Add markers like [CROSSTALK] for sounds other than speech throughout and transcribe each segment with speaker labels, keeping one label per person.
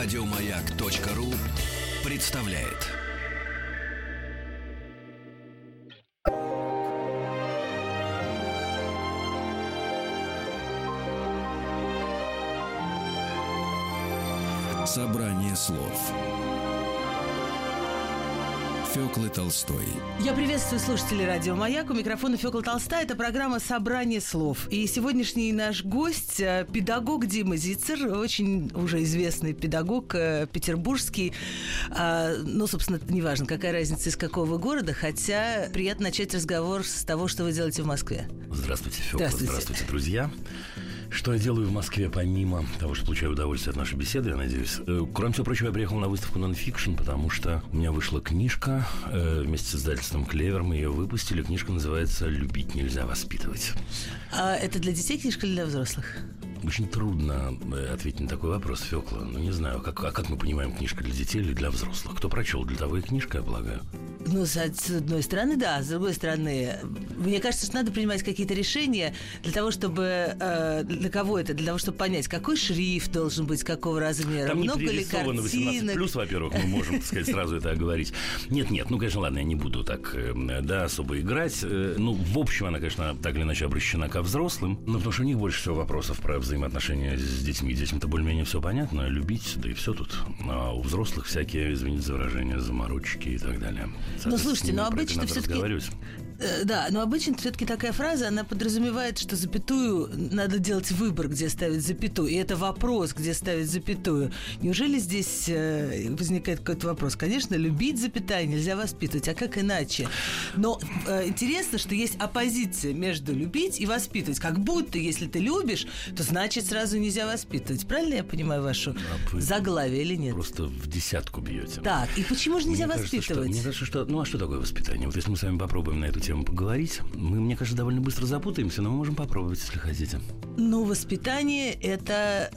Speaker 1: Радиомаяк.ру представляет. Собрание слов Феклы Толстой.
Speaker 2: Я приветствую слушателей радио «Маяк». У микрофона Фекла Толстая. Это программа «Собрание слов». И сегодняшний наш гость э, – педагог Дима Зицер, очень уже известный педагог э, петербургский. А, ну, собственно, это не важно, какая разница из какого вы города, хотя приятно начать разговор с того, что вы делаете в Москве.
Speaker 3: Здравствуйте, Фёкла.
Speaker 2: Здравствуйте.
Speaker 3: Здравствуйте, друзья. Что я делаю в Москве, помимо того, что получаю удовольствие от нашей беседы, я надеюсь? Э, Кроме всего прочего, я приехал на выставку Nonfiction, потому что у меня вышла книжка э, вместе с издательством «Клевер». Мы ее выпустили. Книжка называется «Любить нельзя воспитывать».
Speaker 2: А это для детей книжка или для взрослых?
Speaker 3: Очень трудно э, ответить на такой вопрос, Фёкла. Ну, не знаю, как, а как мы понимаем, книжка для детей или для взрослых? Кто прочел, для того и книжка, я полагаю.
Speaker 2: Ну, с с одной стороны, да, с другой стороны, мне кажется, что надо принимать какие-то решения для того, чтобы э, для кого это, для того, чтобы понять, какой шрифт должен быть, какого размера,
Speaker 3: Там
Speaker 2: много ли
Speaker 3: пририсовано 18
Speaker 2: картинок.
Speaker 3: плюс, во-первых, мы можем, так сказать, сразу это оговорить. Нет, нет, ну, конечно, ладно, я не буду так, э, да, особо играть. Э, Ну, в общем, она, конечно, так или иначе обращена ко взрослым, ну, потому что у них больше всего вопросов про взаимоотношения с детьми. Детям-то более-менее все понятно, любить, да и все тут. А у взрослых всякие, извините за выражение, заморочки и так далее. Соответственно,
Speaker 2: слушайте, но
Speaker 3: это
Speaker 2: обычно. Э, Да, но обычно все-таки такая фраза, она подразумевает, что запятую надо делать выбор, где ставить запятую. И это вопрос, где ставить запятую. Неужели здесь э, возникает какой-то вопрос? Конечно, любить запятая нельзя воспитывать, а как иначе? Но э, интересно, что есть оппозиция между любить и воспитывать. Как будто, если ты любишь, то значит сразу нельзя воспитывать. Правильно я понимаю вашу
Speaker 3: А
Speaker 2: заглавие или нет?
Speaker 3: Просто в десятку бьете.
Speaker 2: Так, и почему же нельзя
Speaker 3: Мне кажется, что-
Speaker 2: воспитывать?
Speaker 3: мне кажется, что... Ну, а что такое воспитание? Вот если мы с вами попробуем на эту тему поговорить, мы, мне кажется, довольно быстро запутаемся, но мы можем попробовать, если хотите.
Speaker 2: Ну, воспитание это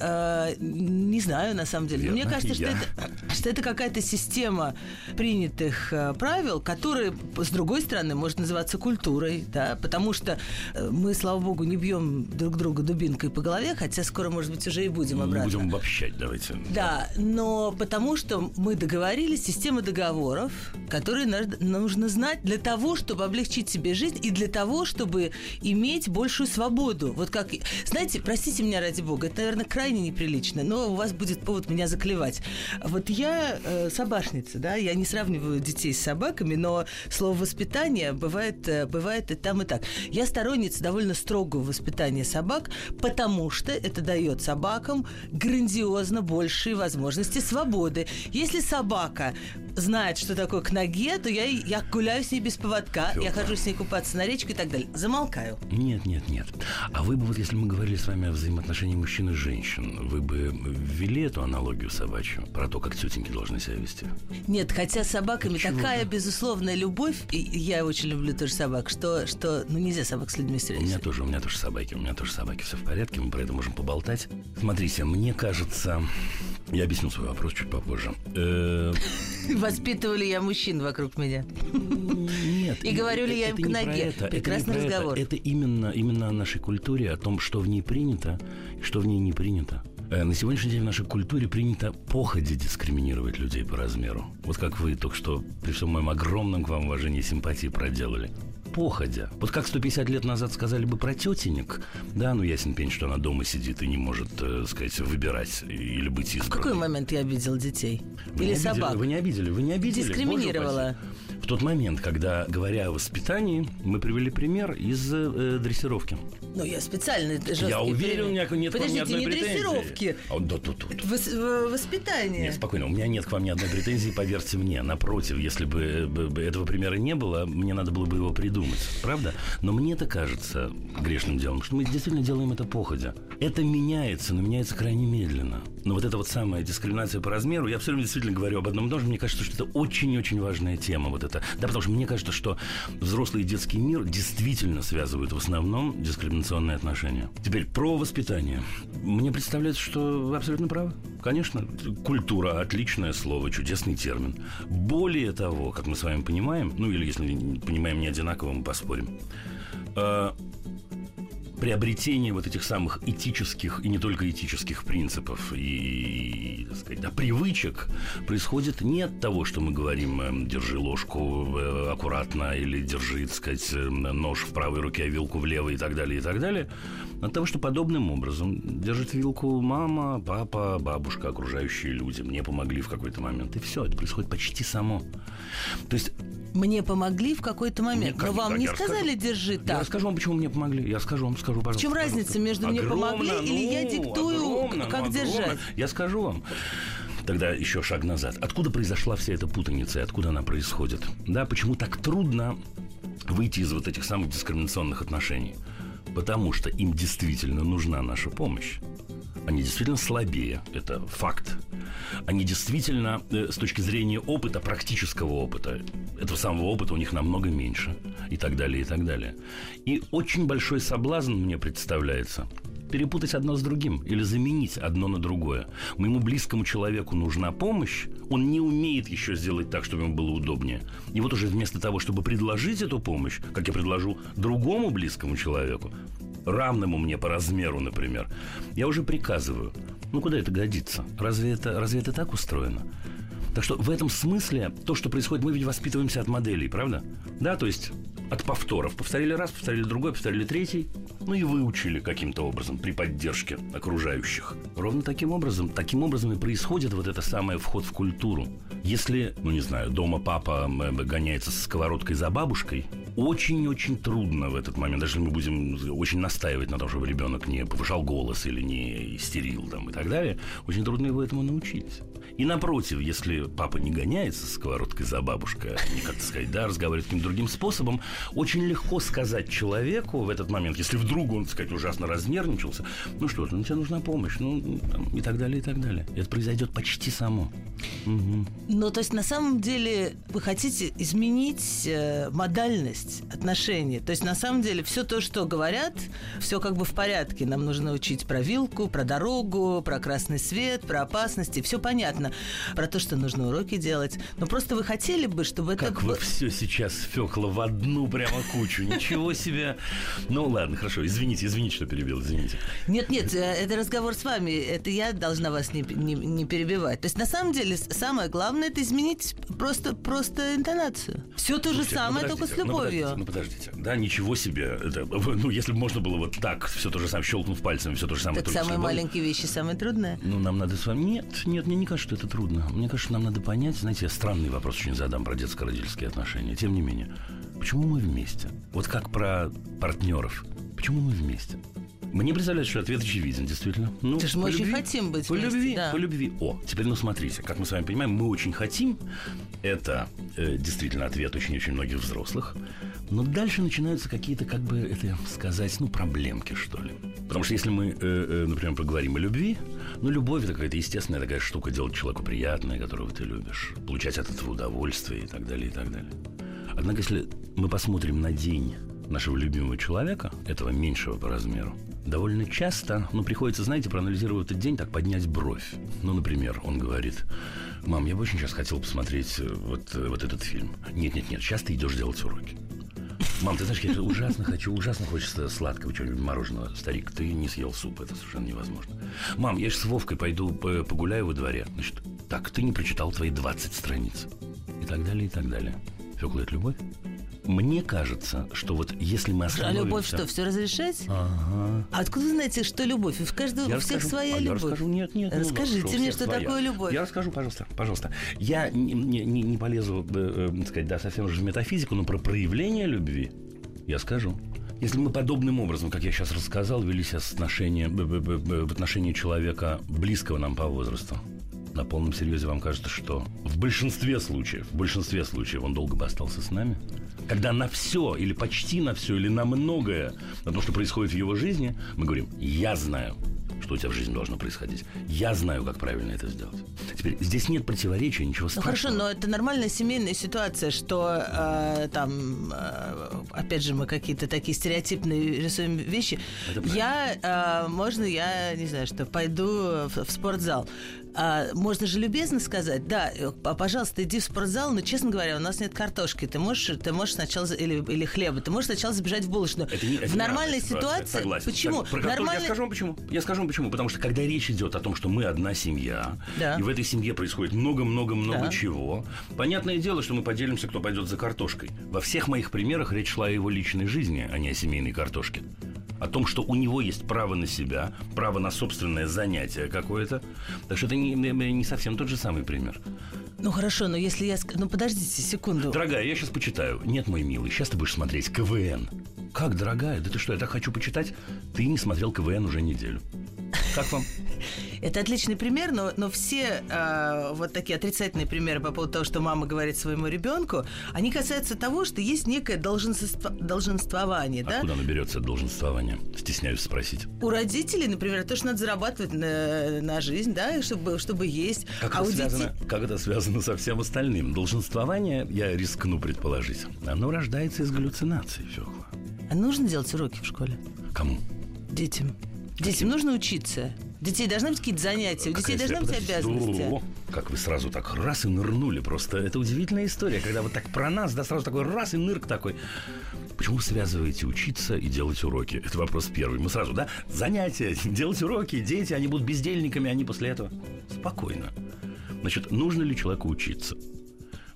Speaker 2: э, не знаю на самом деле. Но Мне
Speaker 3: Верно,
Speaker 2: кажется, что
Speaker 3: я.
Speaker 2: это, что это какая-то система принятых э, правил, которые, с другой стороны, может называться культурой, да, потому что э, мы, слава богу, не бьем друг друга дубинкой по голове, хотя скоро, может быть, уже и будем обратно.
Speaker 3: будем обобщать, давайте.
Speaker 2: Да, но потому что мы договорились, система договоров, которые нужно знать для того, чтобы облегчить себе жизнь и для того, чтобы иметь большую свободу. Вот как, знаете, простите меня ради бога, это, наверное, крайне неприлично, но у вас будет повод меня заклевать. Вот я э, собашница, да, я не сравниваю детей с собаками, но слово воспитание бывает, э, бывает и там, и так. Я сторонница довольно строгого воспитания собак, потому что это дает собакам грандиозно большие возможности свободы. Если собака знает, что такое к ноге, то я, я гуляю с ней без поводка, я
Speaker 3: Фёкла.
Speaker 2: хожу с ней купаться на речку и так далее. Замолкаю.
Speaker 3: Нет, нет, нет. А вы бы, вот если мы говорили с вами о взаимоотношении мужчин и женщин, вы бы ввели эту аналогию собачью про то, как тетеньки должны себя вести?
Speaker 2: Нет, хотя с собаками
Speaker 3: Чего
Speaker 2: такая безусловная любовь, и я очень люблю тоже собак, что, что ну нельзя собак с людьми
Speaker 3: У
Speaker 2: встретить.
Speaker 3: меня тоже, у меня тоже собаки, у меня тоже собаки, все в порядке, мы про это можем поболтать. Смотрите, мне кажется, я объясню свой вопрос чуть попозже. [LAUGHS] Э,
Speaker 2: Воспитывали я мужчин вокруг меня.
Speaker 3: Нет.
Speaker 2: И говорю ли я им к ноге? Прекрасный разговор.
Speaker 3: Это именно, именно о нашей культуре, о том, что в ней принято и что в ней не принято. Э, На сегодняшний день в нашей культуре принято походе дискриминировать людей по размеру. Вот как вы только что, при всем моем огромном к вам уважении и симпатии, проделали. Походя. Вот как 150 лет назад сказали бы про тетенек, да, ну ясен пень, что она дома сидит и не может, э, сказать, выбирать или быть
Speaker 2: В
Speaker 3: избранной.
Speaker 2: какой момент я обидел детей?
Speaker 3: Вы
Speaker 2: Или
Speaker 3: не обидели,
Speaker 2: собак?
Speaker 3: Вы не обидели, вы не обидели.
Speaker 2: Дискриминировала.
Speaker 3: Боже. В тот момент, когда, говоря о воспитании, мы привели пример из э, дрессировки.
Speaker 2: Ну, я специально жесткий
Speaker 3: Я уверен,
Speaker 2: пример.
Speaker 3: у меня нет к вам ни
Speaker 2: Подождите,
Speaker 3: одной
Speaker 2: не
Speaker 3: претензии.
Speaker 2: дрессировки.
Speaker 3: А, да, тут, тут.
Speaker 2: Вос- в- воспитание.
Speaker 3: Нет, спокойно, у меня нет к вам ни одной претензии, поверьте мне. Напротив, если э, бы этого примера не было, мне надо было бы его придумать. Правда? Но мне это кажется грешным делом, что мы действительно делаем это походя. Это меняется, но меняется крайне медленно. Но вот эта вот самая дискриминация по размеру, я все время действительно говорю об одном и том же, мне кажется, что это очень-очень важная тема. Вот это. Да, потому что мне кажется, что взрослый и детский мир действительно связывают в основном дискриминационные отношения. Теперь про воспитание. Мне представляется, что вы абсолютно правы. Конечно, культура – отличное слово, чудесный термин. Более того, как мы с вами понимаем, ну или если понимаем не одинаково, мы поспорим, э, приобретение вот этих самых этических и не только этических принципов и, так сказать, да, привычек происходит не от того, что мы говорим э, «держи ложку э, аккуратно» или «держи, так сказать, э, нож в правой руке, а вилку в левой» и так далее, и так далее, от того, что подобным образом держит вилку мама, папа, бабушка, окружающие люди. Мне помогли в какой-то момент. И все, это происходит почти само. То есть
Speaker 2: мне помогли в какой-то момент.
Speaker 3: Мне,
Speaker 2: Но вам не
Speaker 3: я
Speaker 2: сказали
Speaker 3: расскажу.
Speaker 2: держи
Speaker 3: Я
Speaker 2: так.
Speaker 3: расскажу вам, почему мне помогли. Я скажу вам, скажу, пожалуйста.
Speaker 2: В чем
Speaker 3: пожалуйста.
Speaker 2: разница между мне помогли
Speaker 3: Огромно,
Speaker 2: или я
Speaker 3: ну,
Speaker 2: диктую,
Speaker 3: огромно,
Speaker 2: как
Speaker 3: ну,
Speaker 2: держать?
Speaker 3: огромно. Я скажу вам. Тогда еще шаг назад. Откуда произошла вся эта путаница и откуда она происходит? Да, почему так трудно выйти из вот этих самых дискриминационных отношений? Потому что им действительно нужна наша помощь. Они действительно слабее, это факт. Они действительно, э, с точки зрения опыта, практического опыта, этого самого опыта у них намного меньше, и так далее, и так далее. И очень большой соблазн, мне представляется, перепутать одно с другим или заменить одно на другое. Моему близкому человеку нужна помощь, он не умеет еще сделать так, чтобы ему было удобнее. И вот уже вместо того, чтобы предложить эту помощь, как я предложу другому близкому человеку, равному мне по размеру, например, я уже приказываю. Ну, куда это годится? Разве это, разве это так устроено? Так что в этом смысле то, что происходит, мы ведь воспитываемся от моделей, правда? Да, то есть от повторов. Повторили раз, повторили другой, повторили третий. Ну и выучили каким-то образом при поддержке окружающих. Ровно таким образом, таким образом и происходит вот это самое вход в культуру. Если, ну не знаю, дома папа гоняется со сковородкой за бабушкой, очень-очень трудно в этот момент, даже если мы будем очень настаивать на том, чтобы ребенок не повышал голос или не истерил там, и так далее, очень трудно его этому научить. И напротив, если папа не гоняется с сковородкой за бабушкой, а не, как сказать, да, разговаривает каким-то другим способом, очень легко сказать человеку в этот момент, если вдруг он, так сказать, ужасно разнервничался, ну что ты, ну тебе нужна помощь, ну, там, и так далее, и так далее. Это произойдет почти само. Мгм.
Speaker 2: Ну, то есть на самом деле вы хотите изменить э, модальность отношений. То есть на самом деле все то, что говорят, все как бы в порядке. Нам нужно учить про вилку, про дорогу, про красный свет, про опасности. Все понятно. Про то, что нужно уроки делать. Но просто вы хотели бы, чтобы это...
Speaker 3: Как вы все сейчас фекло в одну прямо кучу. Ничего себе. Ну ладно, хорошо. Извините, извините, что перебил, извините.
Speaker 2: Нет, нет, э, это разговор с вами. Это я должна вас не, не, не перебивать. То есть на самом деле самое главное это изменить просто, просто интонацию. Все то же
Speaker 3: Слушайте, ну,
Speaker 2: самое, только с
Speaker 3: подождите, ну,
Speaker 2: любовью.
Speaker 3: подождите, Ну, подождите. Да, ничего себе. Это, [LAUGHS] ну, если бы можно было вот так, все то же самое, щелкнув пальцем, все то же самое.
Speaker 2: так самые
Speaker 3: любовью.
Speaker 2: маленькие вещи самые трудные.
Speaker 3: Ну, нам надо с вами... Нет, нет, мне не кажется, что это трудно. Мне кажется, нам надо понять, знаете, я странный вопрос очень задам про детско-родительские отношения. Тем не менее, почему мы вместе? Вот как про партнеров. Почему мы вместе? Мне представляется, что ответ очевиден, действительно. Ну,
Speaker 2: Потому что мы
Speaker 3: по
Speaker 2: очень
Speaker 3: любви.
Speaker 2: хотим быть
Speaker 3: По
Speaker 2: вместе,
Speaker 3: любви,
Speaker 2: да.
Speaker 3: по любви. О, теперь, ну, смотрите, как мы с вами понимаем, мы очень хотим. Это э, действительно ответ очень-очень многих взрослых. Но дальше начинаются какие-то, как бы это сказать, ну, проблемки, что ли. Потому что если мы, э, э, например, поговорим о любви, ну, любовь это какая-то естественная такая штука, делать человеку приятное, которого ты любишь, получать от этого удовольствие и так далее, и так далее. Однако, если мы посмотрим на день нашего любимого человека, этого меньшего по размеру, довольно часто, ну, приходится, знаете, проанализировать этот день, так поднять бровь. Ну, например, он говорит, мам, я бы очень сейчас хотел посмотреть э, вот, э, вот этот фильм. Нет-нет-нет, сейчас ты идешь делать уроки. Мам, ты знаешь, я ужасно хочу, ужасно хочется сладкого чего-нибудь мороженого. Старик, ты не съел суп, это совершенно невозможно. Мам, я же с Вовкой пойду по- погуляю во дворе. Значит, так, ты не прочитал твои 20 страниц. И так далее, и так далее. Фёкла, это любовь? Мне кажется, что вот если мы
Speaker 2: А
Speaker 3: остановимся...
Speaker 2: любовь что, все разрешать?
Speaker 3: Ага.
Speaker 2: А откуда вы знаете, что любовь? У каждого,
Speaker 3: Я
Speaker 2: у всех
Speaker 3: расскажу.
Speaker 2: своя
Speaker 3: А я
Speaker 2: любовь.
Speaker 3: расскажу. Нет, нет. ну,
Speaker 2: Расскажите
Speaker 3: хорошо, у
Speaker 2: мне, что
Speaker 3: своя.
Speaker 2: такое любовь.
Speaker 3: Я расскажу, пожалуйста, пожалуйста. Я не, не- не- полезу, э, э, сказать, да, совсем же в метафизику, но про проявление любви я скажу. Если мы подобным образом, как я сейчас рассказал, вели себя отношения, в отношении человека, близкого нам по возрасту, на полном серьезе вам кажется, что в большинстве случаев, в большинстве случаев он долго бы остался с нами? Когда на все, или почти на все, или на многое, на то, что происходит в его жизни, мы говорим, я знаю, что у тебя в жизни должно происходить. Я знаю, как правильно это сделать. Теперь, здесь нет противоречия, ничего
Speaker 2: Ну
Speaker 3: страшного.
Speaker 2: хорошо, но это нормальная семейная ситуация, что э, там, э, опять же, мы какие-то такие стереотипные рисуем вещи. Я, э, можно я, не знаю, что, пойду в, в спортзал. А, можно же любезно сказать, да, э, пожалуйста, иди в спортзал, но, честно говоря, у нас нет картошки. Ты можешь, ты можешь сначала, или, или хлеба, ты можешь сначала забежать в булочную.
Speaker 3: Это не- это
Speaker 2: в нормальной ситуации...
Speaker 3: Согласен.
Speaker 2: Почему?
Speaker 3: Про картошку
Speaker 2: Нормальной-
Speaker 3: Я скажу вам почему. Я скажу вам почему. Потому что когда речь идет о том, что мы одна семья,
Speaker 2: Да.
Speaker 3: и в этой семье происходит много-много-много
Speaker 2: Да.
Speaker 3: чего, понятное дело, что мы поделимся, кто пойдет за картошкой. Во всех моих примерах речь шла о его личной жизни, а не о семейной картошке. О том, что у него есть право на себя, право на собственное занятие какое-то. Так что это не, не- совсем тот же самый пример.
Speaker 2: Ну хорошо, но если я... Ну подождите секунду.
Speaker 3: Дорогая, я сейчас почитаю. Нет, мой милый, сейчас ты будешь смотреть КВН. Как, дорогая? Да ты что, я так хочу почитать? Ты не смотрел КВН уже неделю. Как вам?
Speaker 2: Это отличный пример, но, но все а, вот такие отрицательные примеры по поводу того, что мама говорит своему ребенку, они касаются того, что есть некое долженство, долженствование, да?
Speaker 3: Откуда оно берется, долженствование? Стесняюсь спросить.
Speaker 2: У родителей, например, то, что надо зарабатывать на, на жизнь, да, чтобы, чтобы есть.
Speaker 3: Как,
Speaker 2: а
Speaker 3: это связано,
Speaker 2: детей...
Speaker 3: как это связано со всем остальным? Долженствование, я рискну предположить, оно рождается из галлюцинаций, Фёкла.
Speaker 2: А нужно делать уроки в школе?
Speaker 3: Кому?
Speaker 2: Детям. Детям нужно учиться. Детей должны быть какие-то занятия, у детей должны быть обязанности.
Speaker 3: О, как вы сразу так раз и нырнули просто. Это удивительная история, когда вот так про нас, да, сразу такой раз и нырк такой. Почему вы связываете учиться и делать уроки? Это вопрос первый. Мы сразу, да, занятия, [LAUGHS] делать уроки, дети, они будут бездельниками, они после этого... Спокойно. Значит, нужно ли человеку учиться?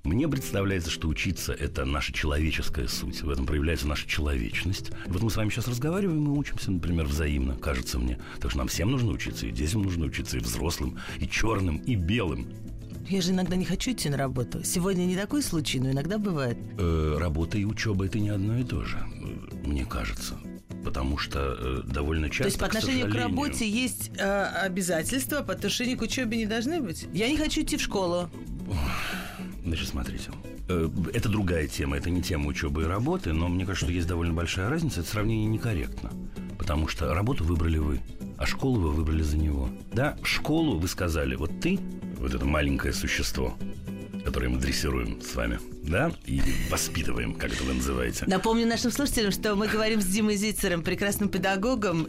Speaker 3: Мне представляется, что учиться – это наша человеческая суть. В этом проявляется наша человечность. И вот мы с вами сейчас разговариваем, мы учимся, например, взаимно, кажется мне. Так что нам всем нужно учиться, и детям нужно учиться, и взрослым, и черным, и белым.
Speaker 2: Я же иногда не хочу идти на работу. Сегодня не такой случай, но иногда бывает.
Speaker 3: Э, работа и учеба – это не одно и то же, э, мне кажется. Потому что э, довольно часто,
Speaker 2: То есть по отношению к,
Speaker 3: сожалению,
Speaker 2: работе есть э, обязательства, по отношению к учебе не должны быть. Я не хочу идти в школу.
Speaker 3: Значит, смотрите. Э, Это другая тема, это не тема учебы и работы, но мне кажется, что есть довольно большая разница. Это сравнение некорректно. Потому что работу выбрали вы, а школу вы выбрали за него. Да, школу вы сказали, вот ты, вот это маленькое существо, которое мы дрессируем с вами, да, и воспитываем, как это вы называете.
Speaker 2: Напомню нашим слушателям, что мы говорим с Димой Зицером, прекрасным педагогом.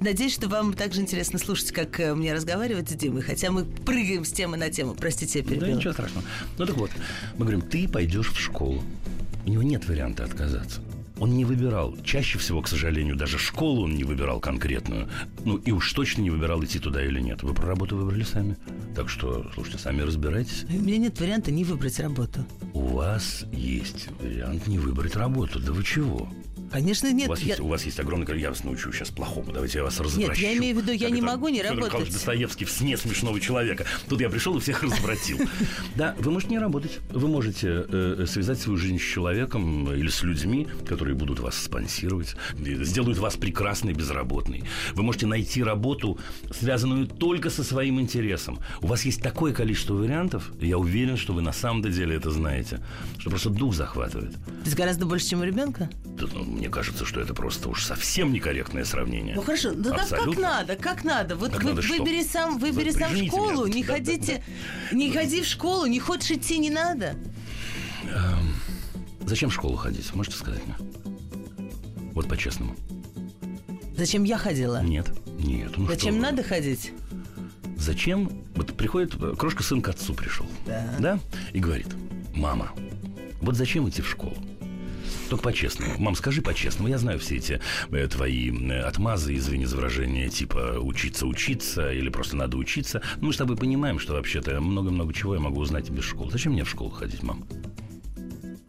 Speaker 2: Надеюсь, что вам также интересно слушать, как э, мне разговаривать с Димой, хотя мы прыгаем с темы на тему. Простите, я
Speaker 3: Да
Speaker 2: перебила.
Speaker 3: ничего страшного. Ну так вот, мы говорим, ты пойдешь в школу. У него нет варианта отказаться. Он не выбирал. Чаще всего, к сожалению, даже школу он не выбирал конкретную. Ну, и уж точно не выбирал, идти туда или нет. Вы про работу выбрали сами. Так что, слушайте, сами разбирайтесь.
Speaker 2: У меня нет варианта не выбрать работу.
Speaker 3: У вас есть вариант не выбрать работу. Да вы чего?
Speaker 2: Конечно, нет.
Speaker 3: у, вас
Speaker 2: я-
Speaker 3: есть, у вас есть количество- Я вас научу сейчас плохому. Давайте я вас развращу.
Speaker 2: я имею в виду, я
Speaker 3: Как
Speaker 2: не
Speaker 3: это
Speaker 2: могу не работать.
Speaker 3: Достоевский в сне смешного человека. Тут я пришел и всех развратил. Да, вы можете не работать. Вы можете э, связать свою жизнь с человеком или с людьми, которые будут вас спонсировать, сделают вас прекрасной безработной. Вы можете найти работу, связанную только со своим интересом. У вас есть такое количество вариантов, я уверен, что вы на самом деле это знаете, что просто дух захватывает.
Speaker 2: То есть гораздо больше, чем у ребенка?
Speaker 3: Да, ну, мне кажется, что это просто уж совсем некорректное сравнение.
Speaker 2: Ну хорошо, ну как, как надо, как надо. Вот
Speaker 3: Как
Speaker 2: вы,
Speaker 3: надо что?
Speaker 2: выбери сам, выбери
Speaker 3: Вы
Speaker 2: сам школу,
Speaker 3: меня.
Speaker 2: не
Speaker 3: Да, да,
Speaker 2: ходите, не ходи в школу, не хочешь идти, не надо.
Speaker 3: Зачем в школу ходить? Можете сказать мне? Вот по-честному.
Speaker 2: Зачем я ходила?
Speaker 3: Нет. Нет. Ну
Speaker 2: Зачем
Speaker 3: что вы.
Speaker 2: надо ходить?
Speaker 3: Зачем? Вот приходит, э, крошка сын к отцу пришел.
Speaker 2: Да.
Speaker 3: И говорит, мама, вот зачем идти в школу? Только по-честному. Мам, скажи по-честному. Я знаю все эти э, твои э, отмазы, извини за выражение, типа учиться, учиться, или просто надо учиться. Ну, мы с тобой понимаем, что вообще-то много-много чего я могу узнать без школы. Зачем мне в школу ходить, мам?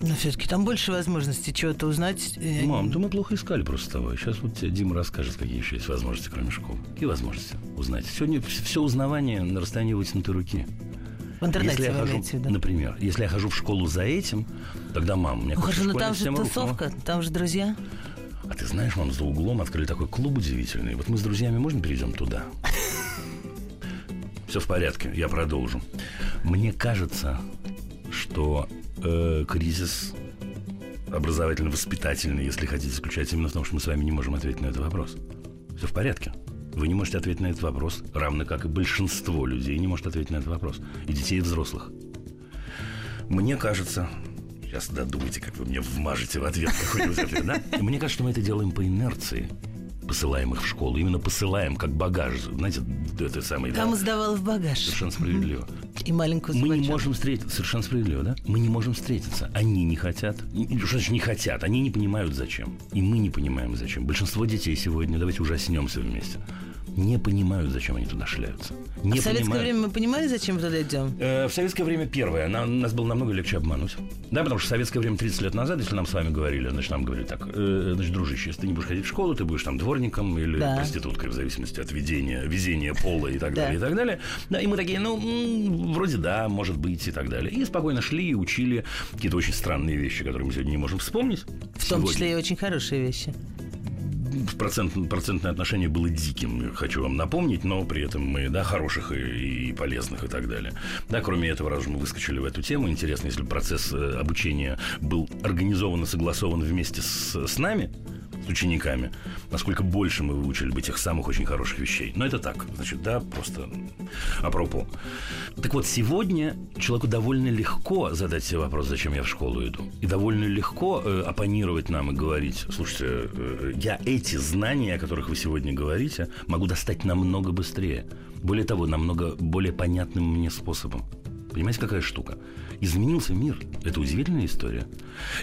Speaker 2: Но все-таки там больше возможностей чего-то узнать. э,
Speaker 3: Мам, да мы плохо искали просто с тобой. Сейчас вот тебе Дима расскажет, какие еще есть возможности, кроме школы. Какие возможности узнать? Сегодня все узнавание на расстоянии вытянутой руки.
Speaker 2: В интернете
Speaker 3: если я
Speaker 2: вы
Speaker 3: хожу,
Speaker 2: в виду?
Speaker 3: Например, если я хожу в школу за этим, тогда мам, мне
Speaker 2: хорошо, но там же тусовка, там же друзья.
Speaker 3: А ты знаешь, мам, за углом открыли такой клуб удивительный. Вот мы с друзьями можно перейдем туда? Все в порядке, я продолжу. Мне кажется, что э, кризис образовательно-воспитательный, если хотите, заключается именно в том, что мы с вами не можем ответить на этот вопрос. Все в порядке. Вы не можете ответить на этот вопрос, равно как и большинство людей не может ответить на этот вопрос. И детей, и взрослых. Мне кажется, сейчас додумайте, как вы мне вмажете в ответ какой-нибудь ответ, да? Мне кажется, что мы это делаем по инерции. посылаем их в школу. Именно посылаем, как багаж. Знаете, это самое...
Speaker 2: Кому
Speaker 3: да,
Speaker 2: сдавал в багаж.
Speaker 3: Совершенно справедливо.
Speaker 2: И маленькую
Speaker 3: Мы не можем встретиться. Совершенно справедливо, да? Мы не можем встретиться. Они не хотят. Что значит не хотят? Они не понимают, зачем. И мы не понимаем, зачем. Большинство детей сегодня, давайте ужаснемся вместе, не понимают, зачем они туда шляются. Не
Speaker 2: А в советское
Speaker 3: понимают.
Speaker 2: время мы понимали, зачем мы туда идем?
Speaker 3: Э, В советское время первое, на- нас было намного легче обмануть. Да, потому что в советское время 30 лет назад, если нам с вами говорили, значит, нам говорили так, э, значит, дружище, если ты не будешь ходить в школу, ты будешь там дворником или
Speaker 2: Да.
Speaker 3: проституткой, в зависимости от ведения, везения пола и так
Speaker 2: Да.
Speaker 3: далее, и так далее. Да, и мы такие, ну, вроде да, может быть, и так далее. И спокойно шли и учили какие-то очень странные вещи, которые мы сегодня не можем вспомнить.
Speaker 2: В том числе и очень хорошие вещи.
Speaker 3: Процент, процентное отношение было диким, хочу вам напомнить, но при этом мы, да, хороших и, и полезных и так далее. Да, кроме этого, раз мы выскочили в эту тему, интересно, если процесс э, обучения был организован и согласован вместе с, с нами, с учениками, насколько больше мы выучили бы тех самых очень хороших вещей. Но это так, значит, да, просто апропо. Так вот, сегодня человеку довольно легко задать себе вопрос, зачем я в школу иду. И довольно легко э, оппонировать нам и говорить, слушайте, э, я эти знания, о которых вы сегодня говорите, могу достать намного быстрее. Более того, намного более понятным мне способом. Понимаете, какая штука? Изменился мир. Это удивительная история.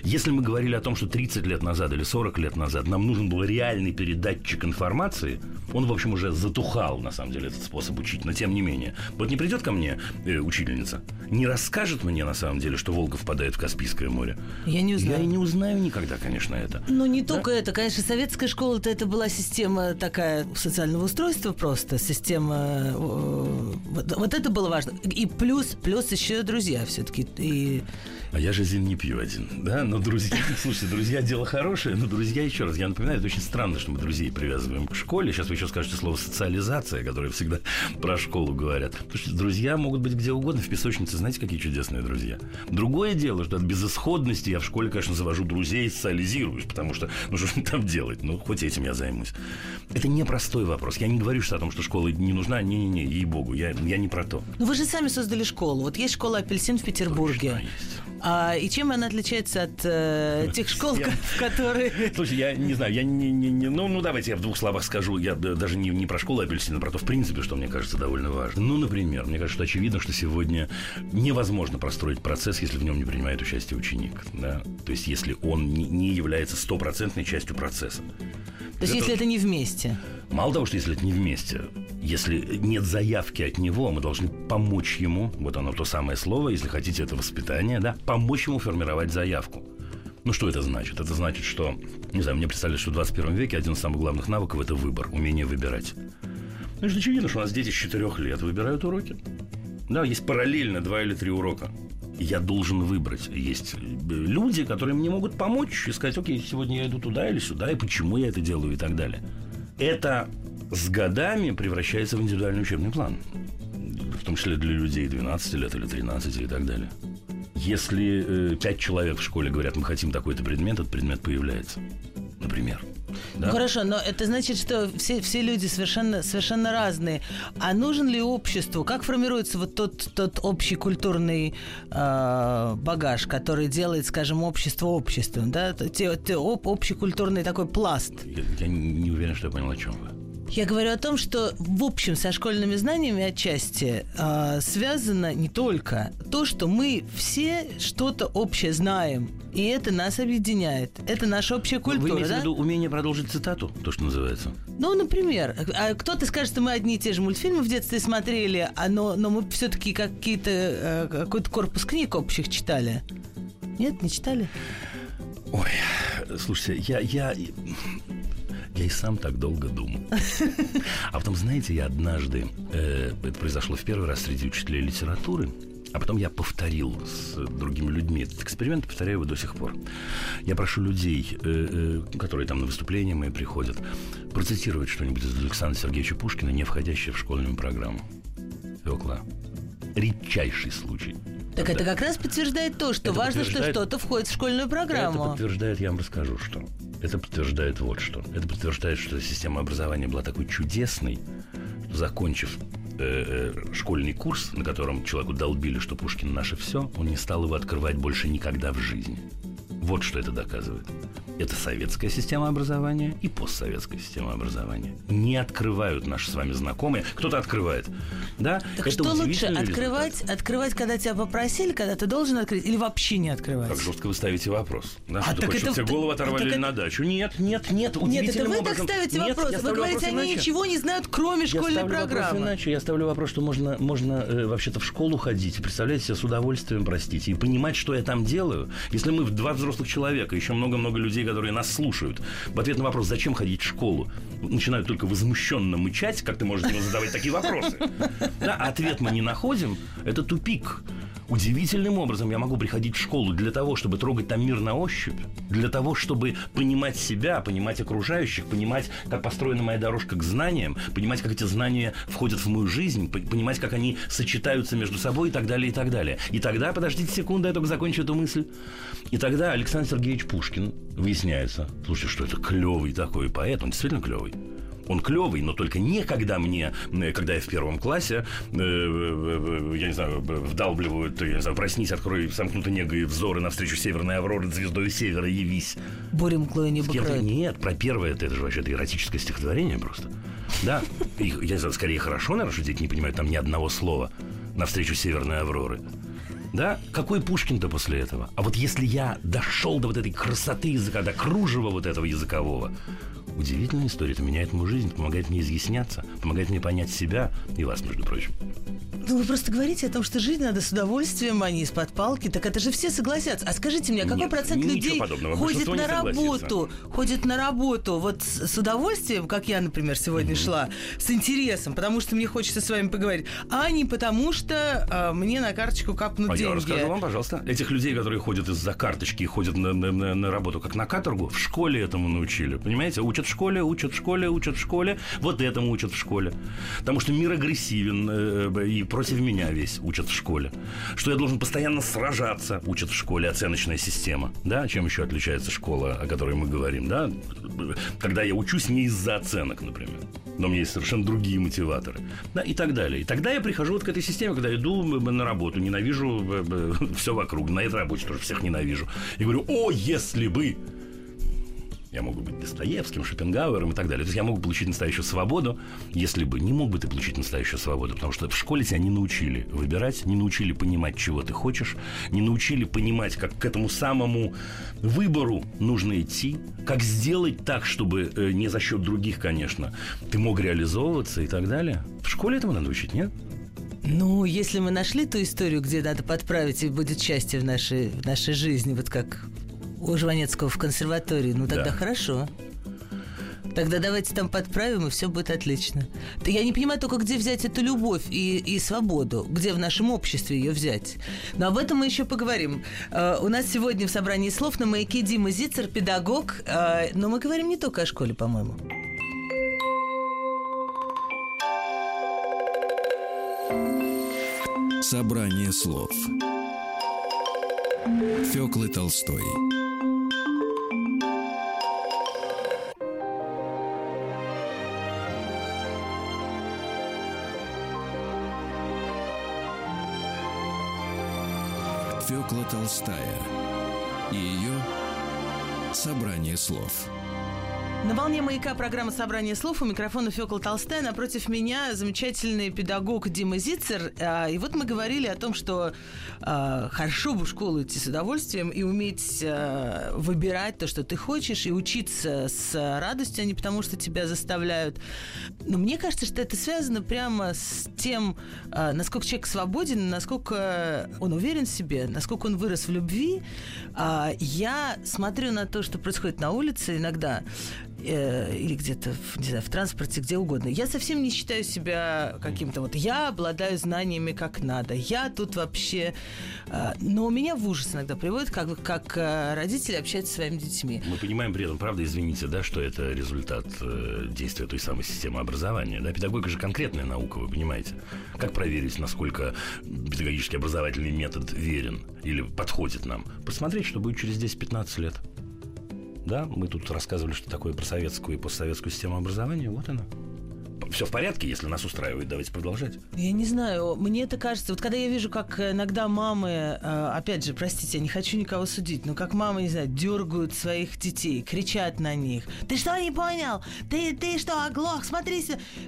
Speaker 3: Если мы говорили о том, что 30 лет назад или 40 лет назад нам нужен был реальный передатчик информации, он, в общем, уже затухал, на самом деле, этот способ учить. Но тем не менее. Вот не придет ко мне э, учительница, не расскажет мне, на самом деле, что Волга впадает в Каспийское море.
Speaker 2: Я не узнаю.
Speaker 3: Я и не узнаю никогда, конечно, это.
Speaker 2: Ну, не только это. Конечно, советская школа-то это была система такая социального устройства просто, система... э, вот, вот это было важно. И плюс, плюс еще друзья все-таки. И
Speaker 3: А я же зин не пью один, да? Но друзья, [LAUGHS] слушайте, друзья дело хорошее, но друзья, еще раз, я напоминаю, это очень странно, что мы друзей привязываем к школе. Сейчас вы еще скажете слово социализация, которое всегда [LAUGHS] про школу говорят. Потому что друзья могут быть где угодно. В песочнице, знаете, какие чудесные друзья. Другое дело, что от безысходности я в школе, конечно, завожу друзей и социализируюсь, потому что, [LAUGHS] ну что там делать? Ну, хоть этим я займусь. Это непростой вопрос. Я не говорю что о том, что школа не нужна. Не-не-не, ей-богу, я, я не про то.
Speaker 2: Ну, вы же сами создали школу. Вот есть школа «Апельсин» в Петербурге.
Speaker 3: Есть.
Speaker 2: А, и чем она отличается от э, [LAUGHS] тех школ,
Speaker 3: Я- [LAUGHS]
Speaker 2: которые...
Speaker 3: Слушай, я не знаю, я не, не, не- ну, ну давайте я в двух словах скажу, я даже не, не про школу апельсина, про то, в принципе, что мне кажется довольно важно. Ну, например, мне кажется, что очевидно, что сегодня невозможно простроить процесс, если в нем не принимает участие ученик, да, то есть если он не, не является стопроцентной частью процесса.
Speaker 2: То есть, если это не вместе.
Speaker 3: Мало того, что если это не вместе, если нет заявки от него, мы должны помочь ему, вот оно то самое слово, если хотите, это воспитание, да, помочь ему формировать заявку. Ну, что это значит? Это значит, что, не знаю, мне представляется, что в 21 веке один из самых главных навыков – это выбор, умение выбирать. Ну, это очевидно, что у нас дети с 4 лет выбирают уроки. Да, есть параллельно два или три урока. Я должен выбрать. Есть э, люди, которые мне могут помочь и сказать, окей, сегодня я иду туда или сюда, и почему я это делаю и так далее. Это с годами превращается в индивидуальный учебный план. В том числе для людей 12 лет или 13 и так далее. Если э, пять человек в школе говорят, мы хотим такой-то предмет, этот предмет появляется. Например. Да?
Speaker 2: Ну хорошо, но это значит, что все, все люди совершенно, совершенно разные. А нужен ли обществу? Как формируется вот тот, тот общий культурный э, багаж, который делает, скажем, общество обществом? Да? Те, те- об- общий культурный такой пласт.
Speaker 3: Я, я не, не уверен, что я понял, о чем вы.
Speaker 2: Я говорю о том, что в общем со школьными знаниями отчасти э, связано не только то, что мы все что-то общее знаем, и это нас объединяет. Это наша общая
Speaker 3: Вы
Speaker 2: культура,
Speaker 3: имеете
Speaker 2: да?
Speaker 3: в виду умение продолжить цитату, то, что называется?
Speaker 2: Ну, например, а кто-то скажет, что мы одни и те же мультфильмы в детстве смотрели, а но, но мы все-таки какие-то э, какой-то корпус книг общих читали. Нет, не читали?
Speaker 3: Ой, слушайте, я, я, я и сам так долго думал. [LAUGHS] А потом, знаете, я однажды, э, это произошло в первый раз среди учителей литературы, а потом я повторил с другими людьми этот эксперимент, повторяю его до сих пор. Я прошу людей, э, э, которые там на выступления мои приходят, процитировать что-нибудь из Александра Сергеевича Пушкина, не входящее в школьную программу. Фёкла. Редчайший случай.
Speaker 2: Так это как раз подтверждает то, что
Speaker 3: Это
Speaker 2: важно, что что-то входит в школьную
Speaker 3: Это
Speaker 2: программу.
Speaker 3: подтверждает, я вам расскажу, что. Это подтверждает вот что. Это подтверждает, что система образования была такой чудесной, закончив э, э, школьный курс, на котором человеку долбили, что Пушкин наше все, он не стал его открывать больше никогда в жизни. Вот что это доказывает. Это советская система образования и постсоветская система образования. Не открывают наши с вами знакомые. Кто-то открывает. Да?
Speaker 2: Так
Speaker 3: это
Speaker 2: что лучше, открывать,
Speaker 3: результат.
Speaker 2: открывать, когда тебя попросили, когда ты должен открыть, или вообще не открывать?
Speaker 3: Как жестко вы ставите вопрос. Да,
Speaker 2: А,
Speaker 3: что
Speaker 2: так
Speaker 3: хочешь,
Speaker 2: это-
Speaker 3: тебе голову оторвали
Speaker 2: так
Speaker 3: или
Speaker 2: это-
Speaker 3: на дачу? Нет, нет, нет.
Speaker 2: Нет, это вы так
Speaker 3: образом.
Speaker 2: ставите
Speaker 3: Нет,
Speaker 2: вопрос. Вы говорите,
Speaker 3: вопрос
Speaker 2: они
Speaker 3: иначе.
Speaker 2: ничего не знают, кроме
Speaker 3: Я
Speaker 2: школьной программы.
Speaker 3: иначе. Я ставлю вопрос, что можно, можно э, вообще-то в школу ходить себе с удовольствием, простите, и понимать, что я там делаю. Если мы в два взрослых человека, еще много-много людей, которые нас слушают, в ответ на вопрос, зачем ходить в школу, начинают только возмущенно мычать, как ты можешь ему задавать такие вопросы. Да, ответ мы не находим, это тупик. Удивительным образом я могу приходить в школу для того, чтобы трогать там мир на ощупь, для того, чтобы понимать себя, понимать окружающих, понимать, как построена моя дорожка к знаниям, понимать, как эти знания входят в мою жизнь, по- понимать, как они сочетаются между собой и так далее, и так далее. И тогда, подождите секунду, я только закончу эту мысль. И тогда Александр Сергеевич Пушкин, выясняется, слушай, что это клевый такой поэт, он действительно клевый. Он клевый, но только не когда мне, э, когда я в первом классе, э, э, я не знаю, вдалбливают, я не знаю, проснись, открой сомкнутые негой взоры навстречу северной авроры, звездой севера явись. С кем-то-
Speaker 2: кроет.
Speaker 3: Нет, про первое это, это же вообще это эротическое стихотворение просто. Да, и, я не знаю, скорее хорошо, наверное, что дети не понимают там ни одного слова навстречу северной авроры. Да? Какой Пушкин-то после этого? А вот если я дошел до вот этой красоты языка, до кружева вот этого языкового, удивительная история. Это меняет мою жизнь, помогает мне изъясняться, помогает мне понять себя и вас, между прочим.
Speaker 2: Ну, вы просто говорите о том, что жить надо с удовольствием, а не из-под палки. Так это же все согласятся. А скажите мне, а какой
Speaker 3: Нет,
Speaker 2: процент людей
Speaker 3: подобного.
Speaker 2: ходит на работу, ходит на работу вот с, с удовольствием, как я, например, сегодня шла, с интересом, потому что мне хочется с вами поговорить, а не потому что а, мне на карточку капнут
Speaker 3: А я
Speaker 2: деньги.
Speaker 3: расскажу вам, пожалуйста. Этих людей, которые ходят из-за карточки и ходят на, на- на- на работу как на каторгу, в школе этому научили. Понимаете? Учат в школе, учат в школе, учат в школе. Вот этому учат в школе. Потому что мир агрессивен э, э, и против меня весь учат в школе. Что я должен постоянно сражаться, учат в школе оценочная система. Да? Чем еще отличается школа, о которой мы говорим? Да? Когда я учусь не из-за оценок, например. Но у меня есть совершенно другие мотиваторы. Да, и так далее. И тогда я прихожу вот к этой системе, когда иду на работу, ненавижу [LAUGHS] все вокруг. На этой работе тоже всех ненавижу. И говорю, о, если бы я могу быть Достоевским, Шопенгауэром и так далее. То есть я могу получить настоящую свободу, если бы не мог бы ты получить настоящую свободу, потому что в школе тебя не научили выбирать, не научили понимать, чего ты хочешь, не научили понимать, как к этому самому выбору нужно идти, как сделать так, чтобы э, не за счет других, конечно, ты мог реализовываться и так далее. В школе этому надо учить, нет?
Speaker 2: Ну, если мы нашли ту историю, где надо подправить и будет счастье в нашей, в нашей жизни, вот как у Жванецкого в консерватории, ну тогда
Speaker 3: Да.
Speaker 2: хорошо. Тогда давайте там подправим, и все будет отлично. Я не понимаю только, где взять эту любовь и, и свободу, где в нашем обществе ее взять. Но об этом мы еще поговорим. Э, у нас сегодня в собрании слов на маяке Дима Зицер, педагог. Э, но мы говорим не только о школе, по-моему.
Speaker 1: Собрание слов Фёклы Толстой Фёкла Толстая и ее Собрание слов
Speaker 2: На волне маяка программа «Собрание слов» у микрофона Фёкла Толстая. Напротив меня замечательный педагог Дима Зицер. А, И вот мы говорили о том, что а, хорошо бы в школу идти с удовольствием и уметь а, выбирать то, что ты хочешь, и учиться с радостью, а не потому, что тебя заставляют. Но мне кажется, что это связано прямо с тем, насколько человек свободен, насколько он уверен в себе, насколько он вырос в любви. Я смотрю на то, что происходит на улице иногда, э, или где-то, в, не знаю, в транспорте, где угодно. Я совсем не считаю себя каким-то вот... Я обладаю знаниями как надо. Я тут вообще... э, но меня в ужас иногда приводит, как, как э, родители общаются со своими детьми.
Speaker 3: Мы понимаем при этом, правда, извините, да, что это результат действия той самой системы образования. Да? Педагогика же конкретная наука, вы понимаете. Как проверить, насколько педагогический образовательный метод верен или подходит нам? Посмотреть, что будет через 10-15 лет. Да, мы тут рассказывали, что такое про советскую и постсоветскую систему образования. Вот она. все в порядке, если нас устраивает, давайте продолжать.
Speaker 2: Я не знаю, мне это кажется, вот когда я вижу, как иногда мамы, э, опять же, простите, я не хочу никого судить, но как мамы, не знаю, дергают своих детей, кричат на них. Ты что не понял? Ты, ты что, оглох? Смотри,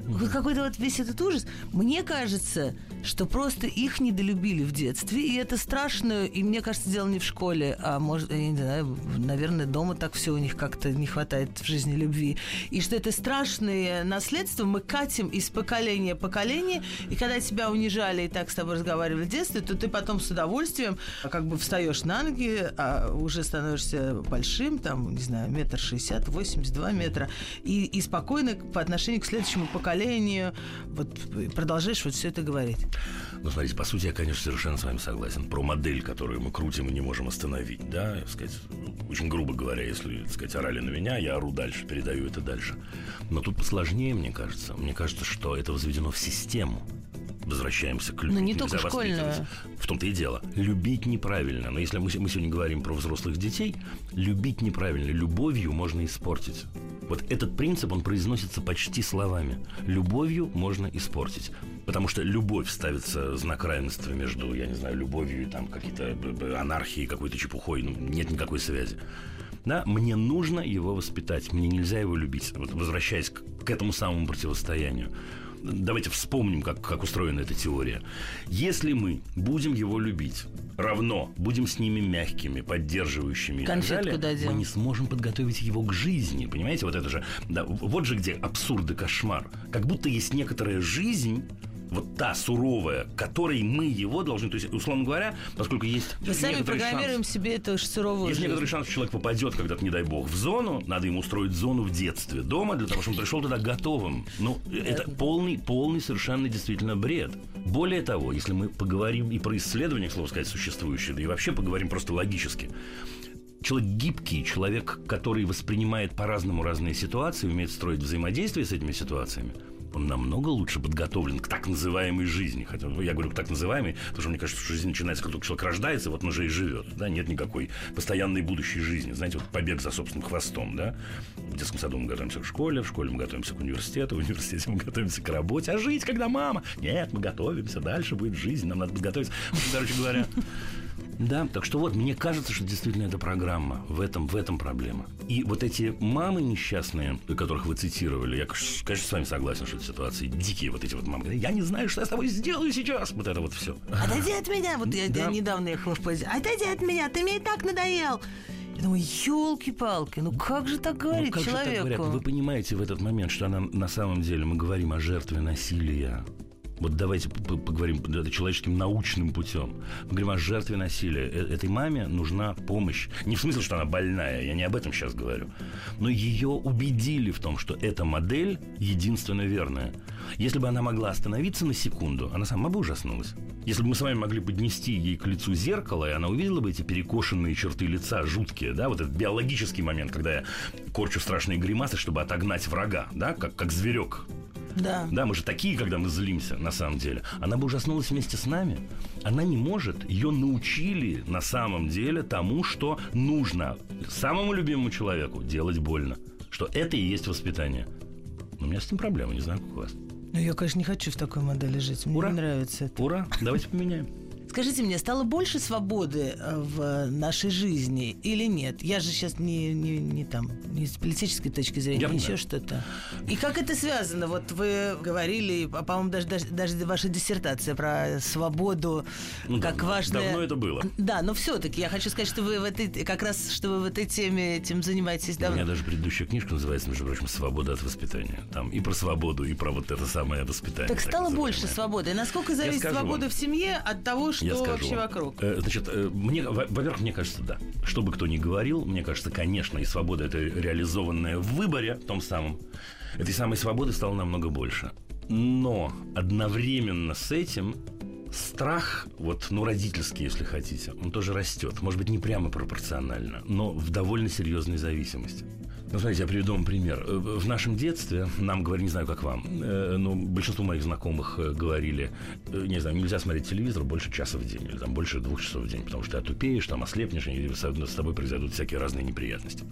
Speaker 2: вот какой-то вот весь этот ужас. Мне кажется, что просто их недолюбили в детстве, и это страшно, и мне кажется, дело не в школе, а может, я не знаю, наверное, дома так все у них как-то не хватает в жизни любви. И что это страшное наследство мы катим из поколения в поколение, и когда тебя унижали и так с тобой разговаривали в детстве, то ты потом с удовольствием как бы встаешь на ноги, а уже становишься большим, там, не знаю, метр шестьдесят, восемьдесят два метра, и, и спокойно по отношению к следующему поколению вот продолжаешь вот все это говорить.
Speaker 3: Ну, смотрите, по сути, я, конечно, совершенно с вами согласен. Про модель, которую мы крутим и не можем остановить, да, сказать, очень грубо говоря, если, так сказать, орали на меня, я ору дальше, передаю это дальше. Но тут посложнее, мне кажется. Мне кажется, что это возведено в систему возвращаемся к любви.
Speaker 2: Но не только школьную.
Speaker 3: В том-то и дело. Любить неправильно. Но если мы, мы сегодня говорим про взрослых детей, любить неправильно. Любовью можно испортить. Вот этот принцип, он произносится почти словами. Любовью можно испортить. Потому что любовь ставится знак равенства между, я не знаю, любовью и там какие-то анархии, какой-то чепухой. Ну, нет никакой связи. Да, мне нужно его воспитать, мне нельзя его любить. Вот возвращаясь к, к этому самому противостоянию. Давайте вспомним, как, как устроена эта теория. Если мы будем его любить, равно будем с ними мягкими, поддерживающими
Speaker 2: Конфетку
Speaker 3: и так далее,
Speaker 2: дадим.
Speaker 3: мы не сможем подготовить его к жизни. Понимаете, вот это же... Да, вот же где абсурд и кошмар. Как будто есть некоторая жизнь, вот та суровая, которой мы его должны, то есть, условно говоря, поскольку есть
Speaker 2: Мы сами программируем
Speaker 3: шанс,
Speaker 2: себе эту суровую
Speaker 3: есть
Speaker 2: жизнь.
Speaker 3: некоторый шанс, что человек попадет когда-то, не дай бог, в зону, надо ему устроить зону в детстве дома, для того, чтобы он пришел туда готовым. Ну, это полный, полный совершенно действительно бред. Более того, если мы поговорим и про исследования, к слову сказать, существующие, да и вообще поговорим просто логически, человек гибкий, человек, который воспринимает по-разному разные ситуации, умеет строить взаимодействие с этими ситуациями, он намного лучше подготовлен к так называемой жизни. Хотя я говорю так называемой, потому что мне кажется, что жизнь начинается, как только человек рождается, вот он уже и живет. Да? Нет никакой постоянной будущей жизни. Знаете, вот побег за собственным хвостом. Да? В детском саду мы готовимся к школе, в школе мы готовимся к университету, в университете [LAUGHS] мы готовимся к работе. А жить, когда мама? Нет, мы готовимся, дальше будет жизнь, нам надо подготовиться. Короче говоря, да, так что вот, мне кажется, что действительно эта программа. В этом, в этом проблема. И вот эти мамы несчастные, которых вы цитировали, я, конечно, с вами согласен, что это ситуации дикие вот эти вот мамы. Я не знаю, что я с тобой сделаю сейчас. Вот это вот все.
Speaker 2: Отойди от меня. Вот я,
Speaker 3: Да.
Speaker 2: я недавно ехала в поезде. Отойди от меня, ты мне и так надоел. Я думаю, елки-палки, ну как же так
Speaker 3: Ну,
Speaker 2: говорить
Speaker 3: как же так
Speaker 2: человеку?
Speaker 3: говорят? Вы понимаете в этот момент, что она на самом деле мы говорим о жертве насилия. Вот давайте поговорим это человеческим научным путем. Мы говорим о жертве насилия. Э- Этой маме нужна помощь. Не в смысле, что она больная, я не об этом сейчас говорю. Но ее убедили в том, что эта модель единственно верная. Если бы она могла остановиться на секунду, она сама бы ужаснулась. Если бы мы с вами могли поднести ей к лицу зеркало, и она увидела бы эти перекошенные черты лица, жуткие, да, вот этот биологический момент, когда я корчу страшные гримасы, чтобы отогнать врага, да, как, как зверек
Speaker 2: Да.
Speaker 3: да, мы же такие, когда мы злимся, на самом деле. Она бы ужаснулась вместе с нами. Она не может. Ее научили на самом деле тому, что нужно самому любимому человеку делать больно. Что это и есть воспитание. Но у меня с этим проблема, не знаю, как у вас.
Speaker 2: Ну, я, конечно, не хочу в такой модели жить. Мне
Speaker 3: Ура.
Speaker 2: не нравится это.
Speaker 3: Ура, давайте поменяем.
Speaker 2: Скажите мне, стало больше свободы э, в нашей жизни или нет? Я же сейчас не, не, не там, не с политической точки зрения,
Speaker 3: Я
Speaker 2: еще что-то. И как это связано? Вот вы говорили, а, по-моему, даже, даже, даже ваша диссертация про свободу
Speaker 3: Ну,
Speaker 2: как
Speaker 3: давно-
Speaker 2: важное...
Speaker 3: давно это было.
Speaker 2: Да, но все-таки я хочу сказать, что вы в этой, как раз, что вы в этой теме этим занимаетесь
Speaker 3: У
Speaker 2: давно.
Speaker 3: меня даже предыдущая книжка называется, между прочим, «Свобода от воспитания». Там и про свободу, и про вот это самое воспитание.
Speaker 2: Так стало
Speaker 3: называемое.
Speaker 2: больше свободы. И насколько зависит свобода
Speaker 3: вам.
Speaker 2: в семье от того, что
Speaker 3: Я скажу
Speaker 2: вообще вокруг?
Speaker 3: Э, Значит, э, мне, во- во-первых, мне кажется, да. Что бы кто ни говорил, мне кажется, конечно, и свобода это реализованная в выборе том самом. Этой самой свободы стало намного больше. Но одновременно с этим страх, вот, ну, родительский, если хотите, он тоже растет. Может быть, не прямо пропорционально, но в довольно серьезной зависимости. Ну, смотрите, я приведу вам пример. Э, В нашем детстве, нам говорили, не знаю, как вам, э, но большинство моих знакомых э, говорили, не знаю, нельзя смотреть телевизор больше часа в день, или там больше двух часов в день, потому что ты отупеешь, там ослепнешь, и с с тобой произойдут всякие разные неприятности.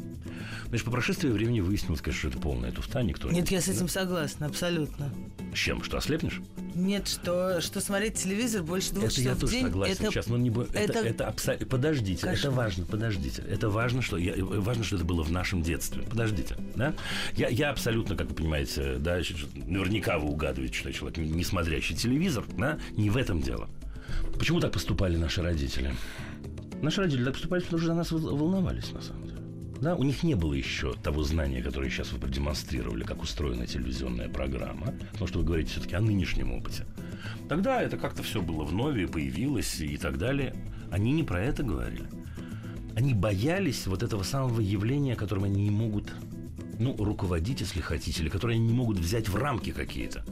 Speaker 3: Значит, по прошествии времени выяснилось, конечно, что это полная туфта, никто не...
Speaker 2: Нет, я с этим согласна, абсолютно.
Speaker 3: С чем? Что, ослепнешь?
Speaker 2: Нет, что, что смотреть телевизор больше двух
Speaker 3: Это я
Speaker 2: часов в
Speaker 3: тоже
Speaker 2: день,
Speaker 3: согласен.
Speaker 2: это,
Speaker 3: Сейчас, но не это,
Speaker 2: это
Speaker 3: это, абсо- Подождите, это
Speaker 2: кошмар.
Speaker 3: важно, подождите. Это важно, что я, важно, что это было в нашем детстве. Подождите, да? Я, я абсолютно, как вы понимаете, да, наверняка вы угадываете, что я человек, не смотрящий телевизор, да? Не в этом дело. Почему так поступали наши родители? Наши родители так поступали, потому что за нас вол- волновались, на самом деле. Да, у них не было еще того знания, которое сейчас вы продемонстрировали, как устроена телевизионная программа, потому что вы говорите все-таки о нынешнем опыте. Тогда это как-то все было вновь и появилось и так далее. Они не про это говорили. Они боялись вот этого самого явления, которым они не могут, ну, руководить, если хотите, или которое они не могут взять в рамки какие-то.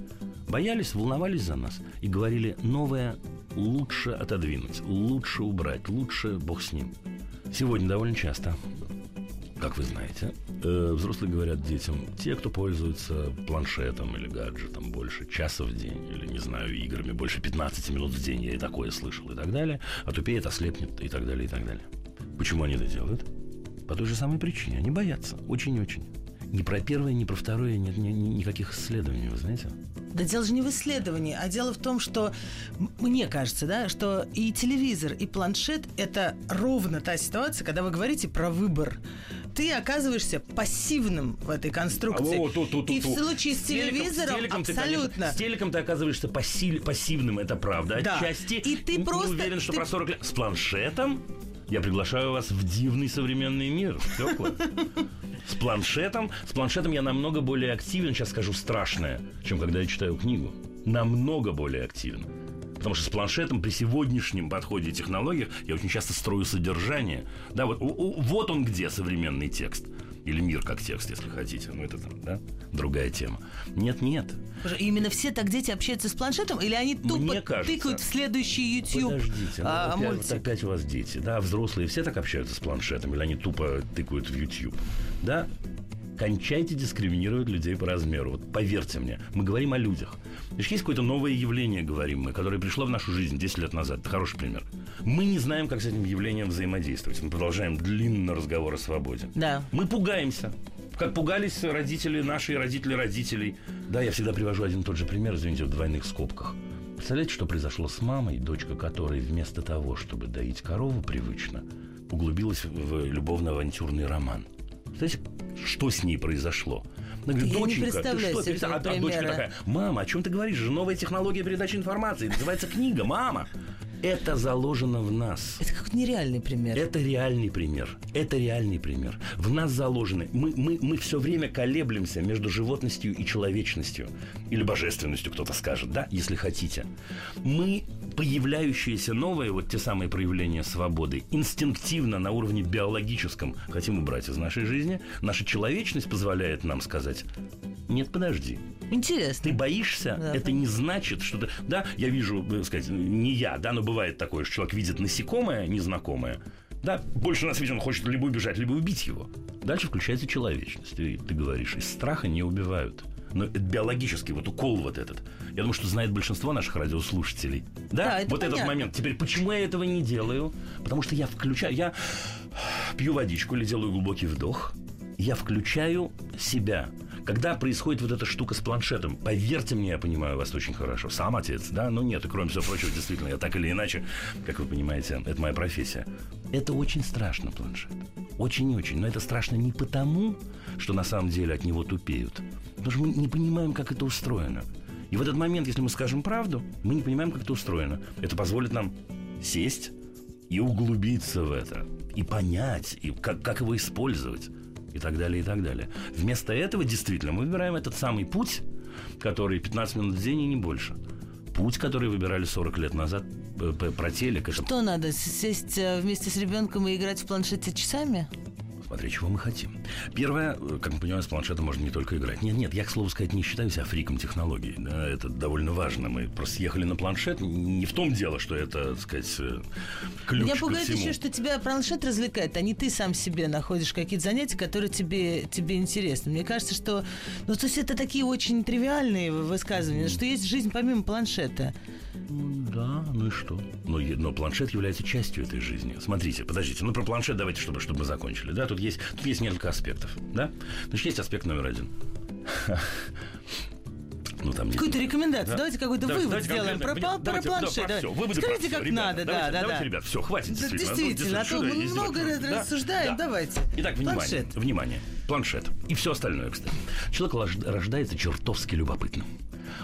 Speaker 3: Боялись, волновались за нас и говорили, новое лучше отодвинуть, лучше убрать, лучше бог с ним. Сегодня довольно часто как вы знаете, э, взрослые говорят детям, те, кто пользуется планшетом или гаджетом больше часа в день, или, не знаю, играми больше 15 минут в день, я и такое слышал, и так далее, отупеет, ослепнет, и так далее, и так далее. Почему они это делают? По той же самой причине. Они боятся. Очень-очень. Ни про первое, ни про второе нет ни- ни- никаких исследований, вы знаете?
Speaker 2: Да дело же не в исследовании, а дело в том, что мне кажется, да, что и телевизор, и планшет – это ровно та ситуация, когда вы говорите про выбор. Ты оказываешься пассивным в этой конструкции.
Speaker 3: А вот тут, тут,
Speaker 2: и
Speaker 3: тут.
Speaker 2: в случае с,
Speaker 3: телеком-
Speaker 2: телевизором
Speaker 3: телеком ты,
Speaker 2: абсолютно.
Speaker 3: конечно, с телеком ты оказываешься пассив- пассивным, это правда.
Speaker 2: Да.
Speaker 3: Отчасти.
Speaker 2: И ты
Speaker 3: не
Speaker 2: просто-
Speaker 3: уверен, что
Speaker 2: ты-
Speaker 3: про 40 лет. С планшетом я приглашаю вас в дивный современный мир. С планшетом, с планшетом я намного более активен, сейчас скажу страшное, чем когда я читаю книгу. Намного более активен. Потому что с планшетом при сегодняшнем подходе и технологиях я очень часто строю содержание. Да, вот, вот он где современный текст. Или мир как текст, если хотите. Ну, это там, да, другая тема. Нет, нет.
Speaker 2: Именно все так дети общаются с планшетом, или они тупо
Speaker 3: Мне кажется.
Speaker 2: тыкают в следующий YouTube
Speaker 3: Подождите, ну,
Speaker 2: а,
Speaker 3: опять, вот
Speaker 2: мультик?
Speaker 3: опять у вас дети, да, взрослые все так общаются с планшетом, или они тупо тыкают в YouTube, да? Кончайте дискриминировать людей по размеру. Вот поверьте мне, мы говорим о людях. Значит, есть какое-то новое явление, говорим мы, которое пришло в нашу жизнь 10 лет назад. Это хороший пример. Мы не знаем, как с этим явлением взаимодействовать. Мы продолжаем длинный разговор о свободе.
Speaker 2: Да.
Speaker 3: Мы пугаемся. Как пугались родители наши родители родителей. Да, я всегда привожу один и тот же пример, извините, в двойных скобках. Представляете, что произошло с мамой, дочка которой вместо того, чтобы доить корову привычно, углубилась в любовно-авантюрный роман. Знаете, что с ней произошло? Она говорит,
Speaker 2: Я
Speaker 3: доченька, ты что?
Speaker 2: себе
Speaker 3: перестань».
Speaker 2: этого
Speaker 3: А та дочка такая, мама, о чем ты говоришь? Же новая технология передачи информации. Называется книга, мама. Это заложено в нас.
Speaker 2: Это как нереальный пример.
Speaker 3: Это реальный пример. Это реальный пример. В нас заложены. Мы, мы, мы все время колеблемся между животностью и человечностью. Или божественностью, кто-то скажет, да, если хотите. Мы, появляющиеся новые, вот те самые проявления свободы, инстинктивно на уровне биологическом хотим убрать из нашей жизни. Наша человечность позволяет нам сказать, нет, подожди,
Speaker 2: Интересно.
Speaker 3: ты боишься,
Speaker 2: Да,
Speaker 3: это не значит, что ты... Да, я вижу, так сказать, не я, да, но бывает такое, что человек видит насекомое незнакомое, да, больше на свете он хочет либо убежать, либо убить его. Дальше включается человечность. И ты говоришь, из страха не убивают. Но это биологически, вот укол вот этот. Я думаю, что знает большинство наших радиослушателей. Да,
Speaker 2: Да, это
Speaker 3: вот этот
Speaker 2: понятно.
Speaker 3: момент. Теперь, почему я этого не делаю? Потому что я включаю... Я пью водичку или делаю глубокий вдох. Я включаю себя. Когда происходит вот эта штука с планшетом, поверьте мне, я понимаю вас очень хорошо. Сам отец, да? Ну нет, и кроме всего прочего, действительно, я так или иначе, как вы понимаете, это моя профессия. Это очень страшно, планшет. Очень-очень. Но это страшно не потому, что на самом деле от него тупеют. Потому что мы не понимаем, как это устроено. И в этот момент, если мы скажем правду, мы не понимаем, как это устроено. Это позволит нам сесть и углубиться в это, и понять, и как, как его использовать, и так далее, и так далее. Вместо этого, действительно, мы выбираем этот самый путь, который 15 минут в день и не больше. Путь, который выбирали 40 лет назад про телек.
Speaker 2: Что надо, сесть э, вместе с ребенком и играть в планшете часами?
Speaker 3: смотря чего мы хотим. Первое, э, как мы понимаем, с планшетом можно не только играть. Нет, нет, я, к слову сказать, не считаю себя фриком технологий. Да, это довольно важно. Мы просто съехали на планшет. Не в том дело, что это, так сказать, э, ключ
Speaker 2: Меня пугает еще, что тебя планшет развлекает, а не ты сам себе находишь какие-то занятия, которые тебе, тебе интересны. Мне кажется, что... Ну, то есть это такие очень тривиальные высказывания, что есть жизнь помимо планшета.
Speaker 3: Ну, Да, ну и что? Но, е- но планшет является частью этой жизни. Смотрите, подождите, ну про планшет давайте, чтобы, чтобы мы закончили. Да, тут есть, тут есть несколько аспектов. Да? Значит, есть аспект номер один. [LAUGHS] Ну, там
Speaker 2: Какую-то рекомендацию.
Speaker 3: Да.
Speaker 2: Давайте какой-то
Speaker 3: Давайте-
Speaker 2: вывод
Speaker 3: давайте
Speaker 2: сделаем про, про
Speaker 3: Давайте, да,
Speaker 2: планшет.
Speaker 3: про всё. Выводы
Speaker 2: Скажите,
Speaker 3: про
Speaker 2: как
Speaker 3: ребята.
Speaker 2: надо,
Speaker 3: Давайте,
Speaker 2: да, да,
Speaker 3: давайте,
Speaker 2: да.
Speaker 3: ребят, все, хватит.
Speaker 2: Да,
Speaker 3: действительно. Ну,
Speaker 2: а то
Speaker 3: что
Speaker 2: мы много
Speaker 3: Да.
Speaker 2: рассуждаем,
Speaker 3: Да.
Speaker 2: давайте.
Speaker 3: Итак, внимание,
Speaker 2: Планшет.
Speaker 3: внимание. Планшет. И все остальное, кстати. Человек рождается чертовски любопытным.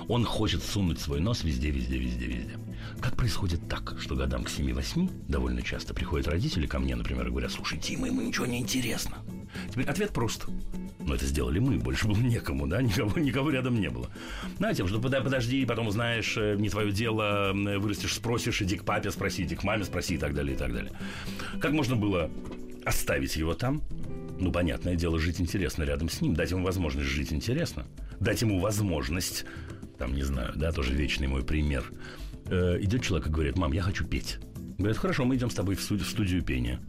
Speaker 3: Он хочет сунуть свой нос везде, везде, везде, везде. Как происходит так, что годам к 7-8 довольно часто приходят родители ко мне, например, и говорят, слушай, Дима, ему ничего не интересно. Теперь ответ прост. Но это сделали мы, больше было некому, да, никого, никого рядом не было. Знаете, что подожди, потом узнаешь, э, не твое дело, э, вырастешь, спросишь, иди к папе спроси, иди к маме спроси и так далее, и так далее. Как можно было оставить его там? Ну, понятное дело, жить интересно рядом с ним, дать ему возможность жить интересно, дать ему возможность, там, не знаю, да, тоже вечный мой пример. Э, идет человек и говорит, мам, я хочу петь. Говорит, хорошо, мы идем с тобой в студию, в студию пения.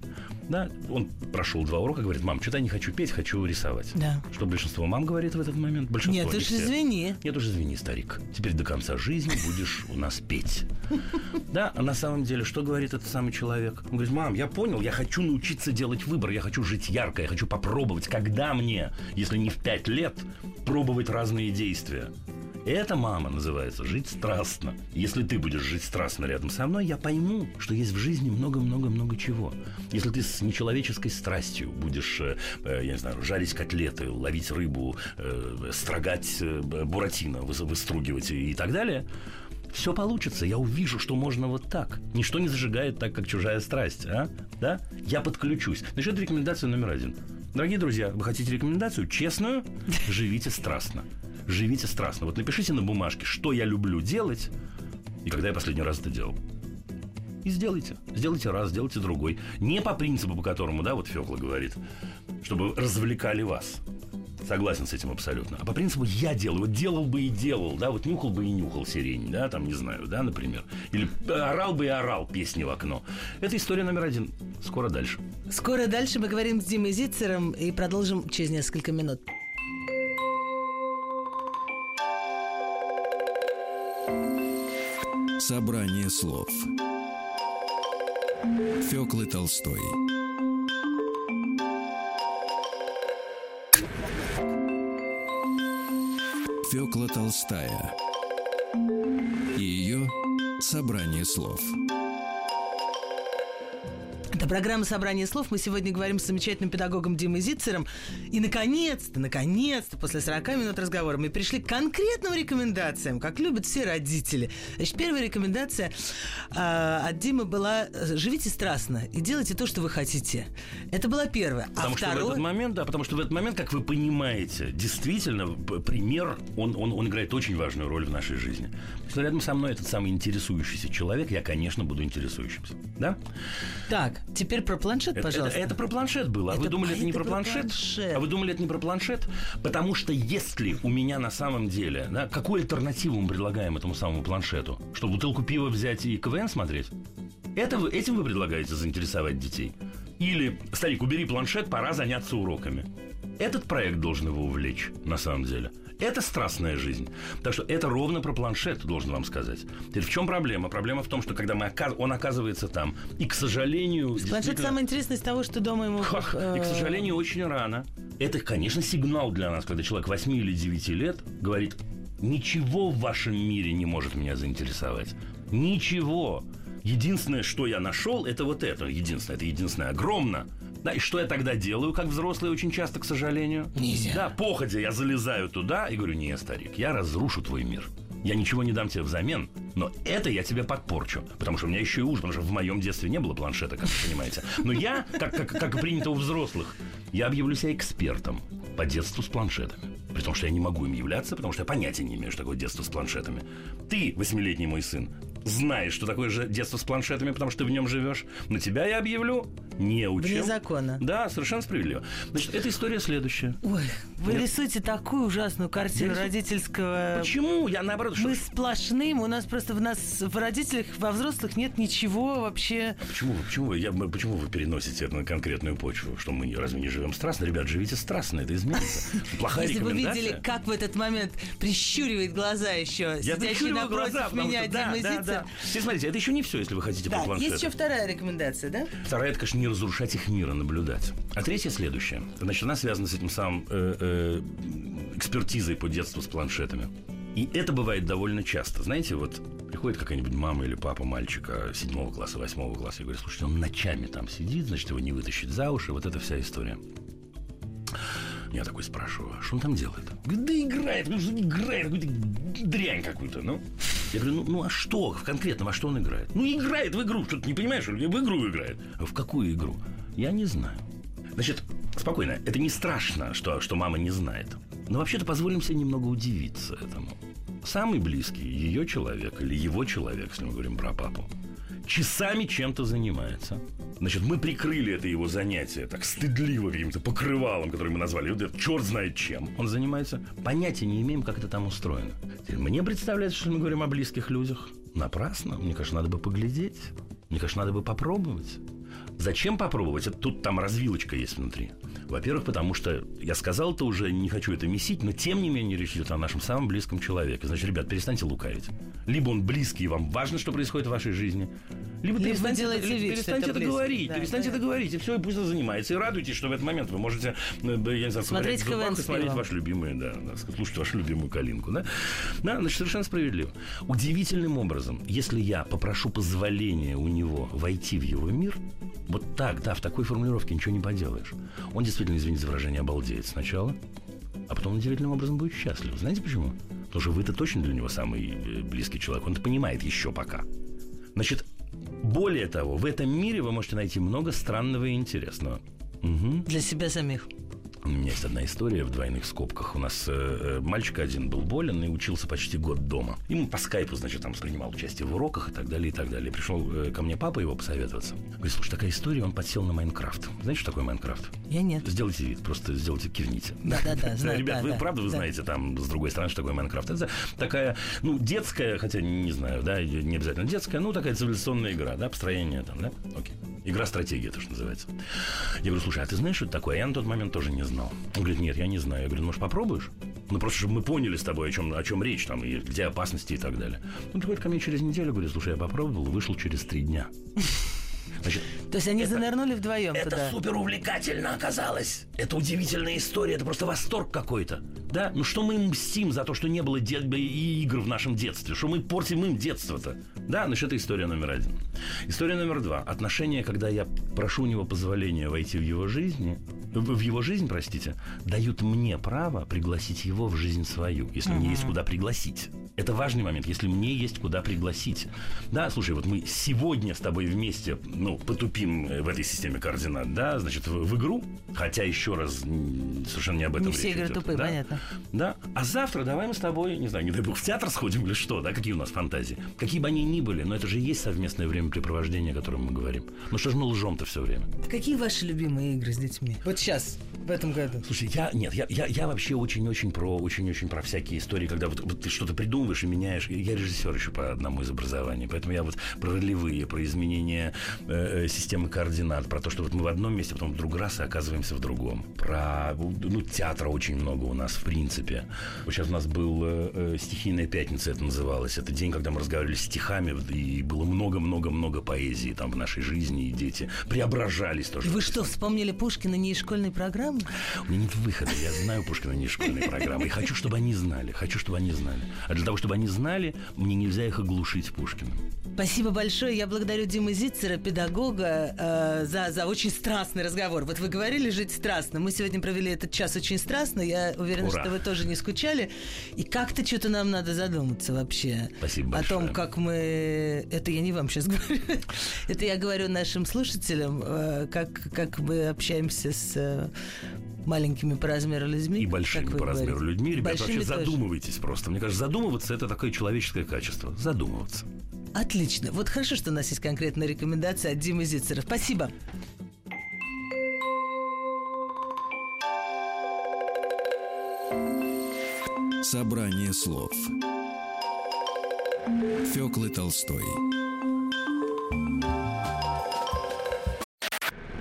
Speaker 3: Да, он прошел два урока, говорит, мам, что-то я не хочу петь, хочу рисовать.
Speaker 2: Да.
Speaker 3: Что большинство мам говорит в этот момент? Большинство,
Speaker 2: Нет,
Speaker 3: не
Speaker 2: уж
Speaker 3: все.
Speaker 2: извини.
Speaker 3: Нет уж, извини, старик. Теперь до конца жизни будешь у нас петь. Да, а на самом деле, что говорит этот самый человек? Он говорит, мам, я понял, я хочу научиться делать выбор, я хочу жить ярко, я хочу попробовать, когда мне, если не в пять лет, пробовать разные действия. Это, мама, называется жить страстно. Если ты будешь жить страстно рядом со мной, я пойму, что есть в жизни много-много-много чего. Если ты с нечеловеческой страстью будешь, э, э, я не знаю, жарить котлеты, ловить рыбу, э, строгать буратино, выс- выстругивать и, так далее, все получится. Я увижу, что можно вот так. Ничто не зажигает так, как чужая страсть, а? Да? Я подключусь. Значит, рекомендация номер один. Дорогие друзья, вы хотите рекомендацию честную? Живите страстно. Живите страстно. Вот напишите на бумажке, что я люблю делать и когда я последний раз это делал. И сделайте. Сделайте раз, сделайте другой. Не по принципу, по которому, да, вот Фёкла говорит, чтобы развлекали вас. Согласен с этим абсолютно. А по принципу я делаю. Вот делал бы и делал, да, вот нюхал бы и нюхал сирень, да, там, не знаю, да, например. Или орал бы и орал песни в окно. Это история номер один. Скоро дальше.
Speaker 2: Скоро дальше мы говорим с Димой Зицером и продолжим через несколько минут.
Speaker 1: Собрание слов. Фёклы Толстой. Фёкла Толстая. И ее собрание слов.
Speaker 2: Это программа «Собрание слов». Мы сегодня говорим с замечательным педагогом Димой Зицером. И, наконец-то, наконец-то, после 40 минут разговора мы пришли к конкретным рекомендациям, как любят все родители. Значит, первая рекомендация а, от Димы была э, «Живите страстно и делайте то, что вы хотите». Это была первая.
Speaker 3: Потому
Speaker 2: а
Speaker 3: что в
Speaker 2: второе...
Speaker 3: этот момент, да, потому что в этот момент, как вы понимаете, действительно, пример, он, он, он играет очень важную роль в нашей жизни. Если рядом со мной этот самый интересующийся человек, я, конечно, буду интересующимся. Да?
Speaker 2: Так, теперь про планшет,
Speaker 3: Это,
Speaker 2: пожалуйста.
Speaker 3: это- это про планшет было. А
Speaker 2: Это-
Speaker 3: вы думали,
Speaker 2: а
Speaker 3: это не про планшет?
Speaker 2: планшет.
Speaker 3: А вы думали, это не про планшет? Потому что если у меня на самом деле, да, какую альтернативу мы предлагаем этому самому планшету? Что, бутылку пива взять и КВН смотреть? Это вы, этим вы предлагаете заинтересовать детей? Или, старик, убери планшет, пора заняться уроками. Этот проект должен его увлечь, на самом деле. Это страстная жизнь. Так что это ровно про планшет, должен вам сказать. Теперь в чем проблема? Проблема в том, что когда мы ока- он оказывается там, и, к сожалению...
Speaker 2: Планшет
Speaker 3: действительно-
Speaker 2: самое интересное из того, что дома ему...
Speaker 3: Ха, И, к
Speaker 2: э,
Speaker 3: сожалению, очень рано. Это, конечно, сигнал для нас, когда человек 8 или 9 лет говорит, ничего в вашем мире не может меня заинтересовать. Ничего. Единственное, что я нашел, это вот это. Единственное, это единственное огромно. Да, и что я тогда делаю, как взрослый, очень часто, к сожалению?
Speaker 2: Нельзя.
Speaker 3: Да, походя, я залезаю туда и говорю, не, старик, я разрушу твой мир. Я ничего не дам тебе взамен, но это я тебе подпорчу. Потому что у меня еще и ужин, потому что в моем детстве не было планшета, как вы понимаете. Но я, как, как, как принято у взрослых, я объявлю себя экспертом по детству с планшетами. При том, что я не могу им являться, потому что я понятия не имею, что такое детство с планшетами. Ты, восьмилетний мой сын, знаешь, что такое же детство с планшетами, потому что ты в нем живешь. На тебя я объявлю не учим.
Speaker 2: Вне закона.
Speaker 3: Да, совершенно справедливо. Значит, эта история следующая.
Speaker 2: Ой, вы
Speaker 3: Нет.
Speaker 2: рисуете такую ужасную картину
Speaker 3: Я
Speaker 2: родительского...
Speaker 3: Почему? Я наоборот, что...
Speaker 2: Мы сплошным, у нас просто в нас в родителях, во взрослых нет ничего вообще.
Speaker 3: А Почему почему я, почему вы переносите это на конкретную почву? Что мы разве не живем страстно? Ребят, живите страстно, это изменится. [LAUGHS] Плохая
Speaker 2: Если бы видели, как в этот момент прищуривает глаза еще,
Speaker 3: Я
Speaker 2: сидящий напротив
Speaker 3: глаза,
Speaker 2: меня
Speaker 3: что- да, да, да. Теперь смотрите, это еще не все, если вы хотите по
Speaker 2: Да,
Speaker 3: планшету.
Speaker 2: есть еще вторая рекомендация, да?
Speaker 3: Вторая, это, конечно, не разрушать их мир, а наблюдать. А третья следующая. Значит, она связана с этим самым э, э, экспертизой по детству с планшетами. И это бывает довольно часто. Знаете, вот приходит какая-нибудь мама или папа мальчика седьмого класса, восьмого класса и говорит, слушайте, он ночами там сидит, значит, его не вытащить за уши, вот эта вся история. Я такой спрашиваю, а что он там делает? Да играет, ну что играет, какую-то дрянь какую-то, ну. Я говорю, ну, ну а что, в конкретном, а что он играет? Ну, играет в игру, что ты не понимаешь, в игру играет. А в какую игру? Я не знаю. Значит, спокойно, это не страшно, что, что мама не знает. Но вообще-то позволим себе немного удивиться этому. Самый близкий ее человек или его человек, если мы говорим про папу, часами чем-то занимается. Значит, мы прикрыли это его занятие так стыдливо каким-то покрывалом, который мы назвали, вот черт знает чем он занимается. Понятия не имеем, как это там устроено. Мне представляется, что мы говорим о близких людях. Напрасно. Мне кажется, надо бы поглядеть. Мне кажется, надо бы попробовать. Зачем попробовать? Это тут там развилочка есть внутри. Во-первых, потому что я сказал это уже, не хочу это месить, но тем не менее речь идет о нашем самом близком человеке. Значит, ребят, перестаньте лукавить. Либо он близкий, и вам важно, что происходит в вашей жизни, либо,
Speaker 2: Либо
Speaker 3: перестаньте, это-
Speaker 2: вид,
Speaker 3: перестаньте
Speaker 2: это
Speaker 3: это, говорить,
Speaker 2: Да,
Speaker 3: перестаньте
Speaker 2: да.
Speaker 3: это говорить, и все, и пусть он занимается. И радуйтесь, что в этот момент вы можете, э, я не знаю,
Speaker 2: Смотреть
Speaker 3: зубах и смотреть
Speaker 2: пивом.
Speaker 3: ваши любимые, да, да, слушать вашу любимую калинку, да? Да, значит, совершенно справедливо. Удивительным образом, если я попрошу позволения у него войти в его мир, вот так, да, в такой формулировке ничего не поделаешь. Он действительно, извините за выражение, обалдеет сначала, а потом он удивительным образом будет счастлив. Знаете почему? Потому что вы-то точно для него самый э, близкий человек. Он это понимает еще пока. Значит, более того, в этом мире вы можете найти много странного и интересного. Мгм.
Speaker 2: Для себя самих.
Speaker 3: У меня есть одна история в двойных скобках. У нас э, э, мальчик один был болен и учился почти год дома. Ему по скайпу, значит, там принимал участие в уроках и так далее, и так далее. Пришел э, ко мне папа его посоветоваться. Говорит, слушай, такая история, он подсел на Майнкрафт. Знаете, что такое Майнкрафт?
Speaker 2: Я нет.
Speaker 3: Сделайте вид, просто сделайте, кивните.
Speaker 2: Да-да-да, [LAUGHS] знаю,
Speaker 3: Ребят, вы
Speaker 2: да,
Speaker 3: правда вы знаете там с другой стороны, что такое Майнкрафт? Это такая, ну, детская, хотя не знаю, да, не обязательно детская, ну, такая цивилизационная игра, да, построение там, да? Окей. Игра стратегия, это что называется. Я говорю, слушай, а ты знаешь, что это такое? Я на тот момент тоже не знал. Он говорит, нет, я не знаю. Я говорю, ну, может, попробуешь? Ну, просто, чтобы мы поняли с тобой, о чем, о чем речь, там, и где опасности и так далее. Он приходит ко мне через неделю, говорит, слушай, я попробовал, вышел через три дня. Значит,
Speaker 2: То есть они занырнули вдвоем
Speaker 3: это
Speaker 2: туда.
Speaker 3: супер увлекательно оказалось. Это удивительная история, это просто восторг какой-то. Да? Ну что мы им мстим за то, что не было де- и игр в нашем детстве? Что мы портим им детство-то? Да, значит, это история номер один. История номер два. Отношения, когда я прошу у него позволения войти в его жизнь, в его жизнь, простите, дают мне право пригласить его в жизнь свою, если мне есть куда пригласить. Это важный момент, если мне есть куда пригласить. Да, слушай, вот мы сегодня с тобой вместе, ну, потупим э, в этой системе координат, да, значит, в, в игру, хотя еще раз совершенно не об этом
Speaker 2: Не все
Speaker 3: речь
Speaker 2: игры
Speaker 3: идет,
Speaker 2: тупые,
Speaker 3: да?
Speaker 2: понятно.
Speaker 3: Да. А завтра давай мы с тобой, не знаю, не дай бог, в театр сходим или что, да, какие у нас фантазии. Какие бы они ни были, но это же и есть совместное времяпрепровождение, о котором мы говорим. Ну что же мы лжем-то все время?
Speaker 2: Какие ваши любимые игры с детьми? Вот сейчас, в этом году.
Speaker 3: Слушай, я нет, я, я, я вообще очень-очень про очень-очень про всякие истории, когда вот, вот ты что-то придумываешь и меняешь. Я режиссер еще по одному из образований, поэтому я вот про ролевые, про изменение э, э, системы координат, про то, что вот мы в одном месте, потом вдруг раз и оказываемся в другом. Про ну театра очень много у нас в принципе. Сейчас у нас был э, э, стихийная пятница, это называлось. Это день, когда мы разговаривали стихами и было много-много-много поэзии там в нашей жизни и дети преображались тоже.
Speaker 2: Вы что, вспомнили Пушкина не из школьной программы?
Speaker 3: У меня нет выхода. Я знаю Пушкина не из школьной программы. И хочу, чтобы они знали. Хочу, чтобы они знали. А для того, чтобы они знали, мне нельзя их оглушить Пушкиным.
Speaker 2: Спасибо большое. Я благодарю Диму Зицера, педагога, э, за, за очень страстный разговор. Вот вы говорили жить страстно. Мы сегодня провели этот час очень страстно. Я уверена,
Speaker 3: Ура.
Speaker 2: что вы тоже не скучали. И как-то что-то нам надо задуматься вообще.
Speaker 3: Спасибо
Speaker 2: О том,
Speaker 3: большое.
Speaker 2: как мы... Это я не вам сейчас говорю. Это я говорю нашим слушателям, э, как, как мы общаемся с э, маленькими по размеру людьми.
Speaker 3: И большими по
Speaker 2: говорите.
Speaker 3: размеру людьми. Ребята,
Speaker 2: большими
Speaker 3: вообще задумывайтесь просто. Мне кажется, задумываться – это такое человеческое качество. Задумываться.
Speaker 2: Отлично. Вот хорошо, что у нас есть конкретная рекомендация от Димы Зицера. Спасибо.
Speaker 1: Собрание слов. Фёклы Толстой.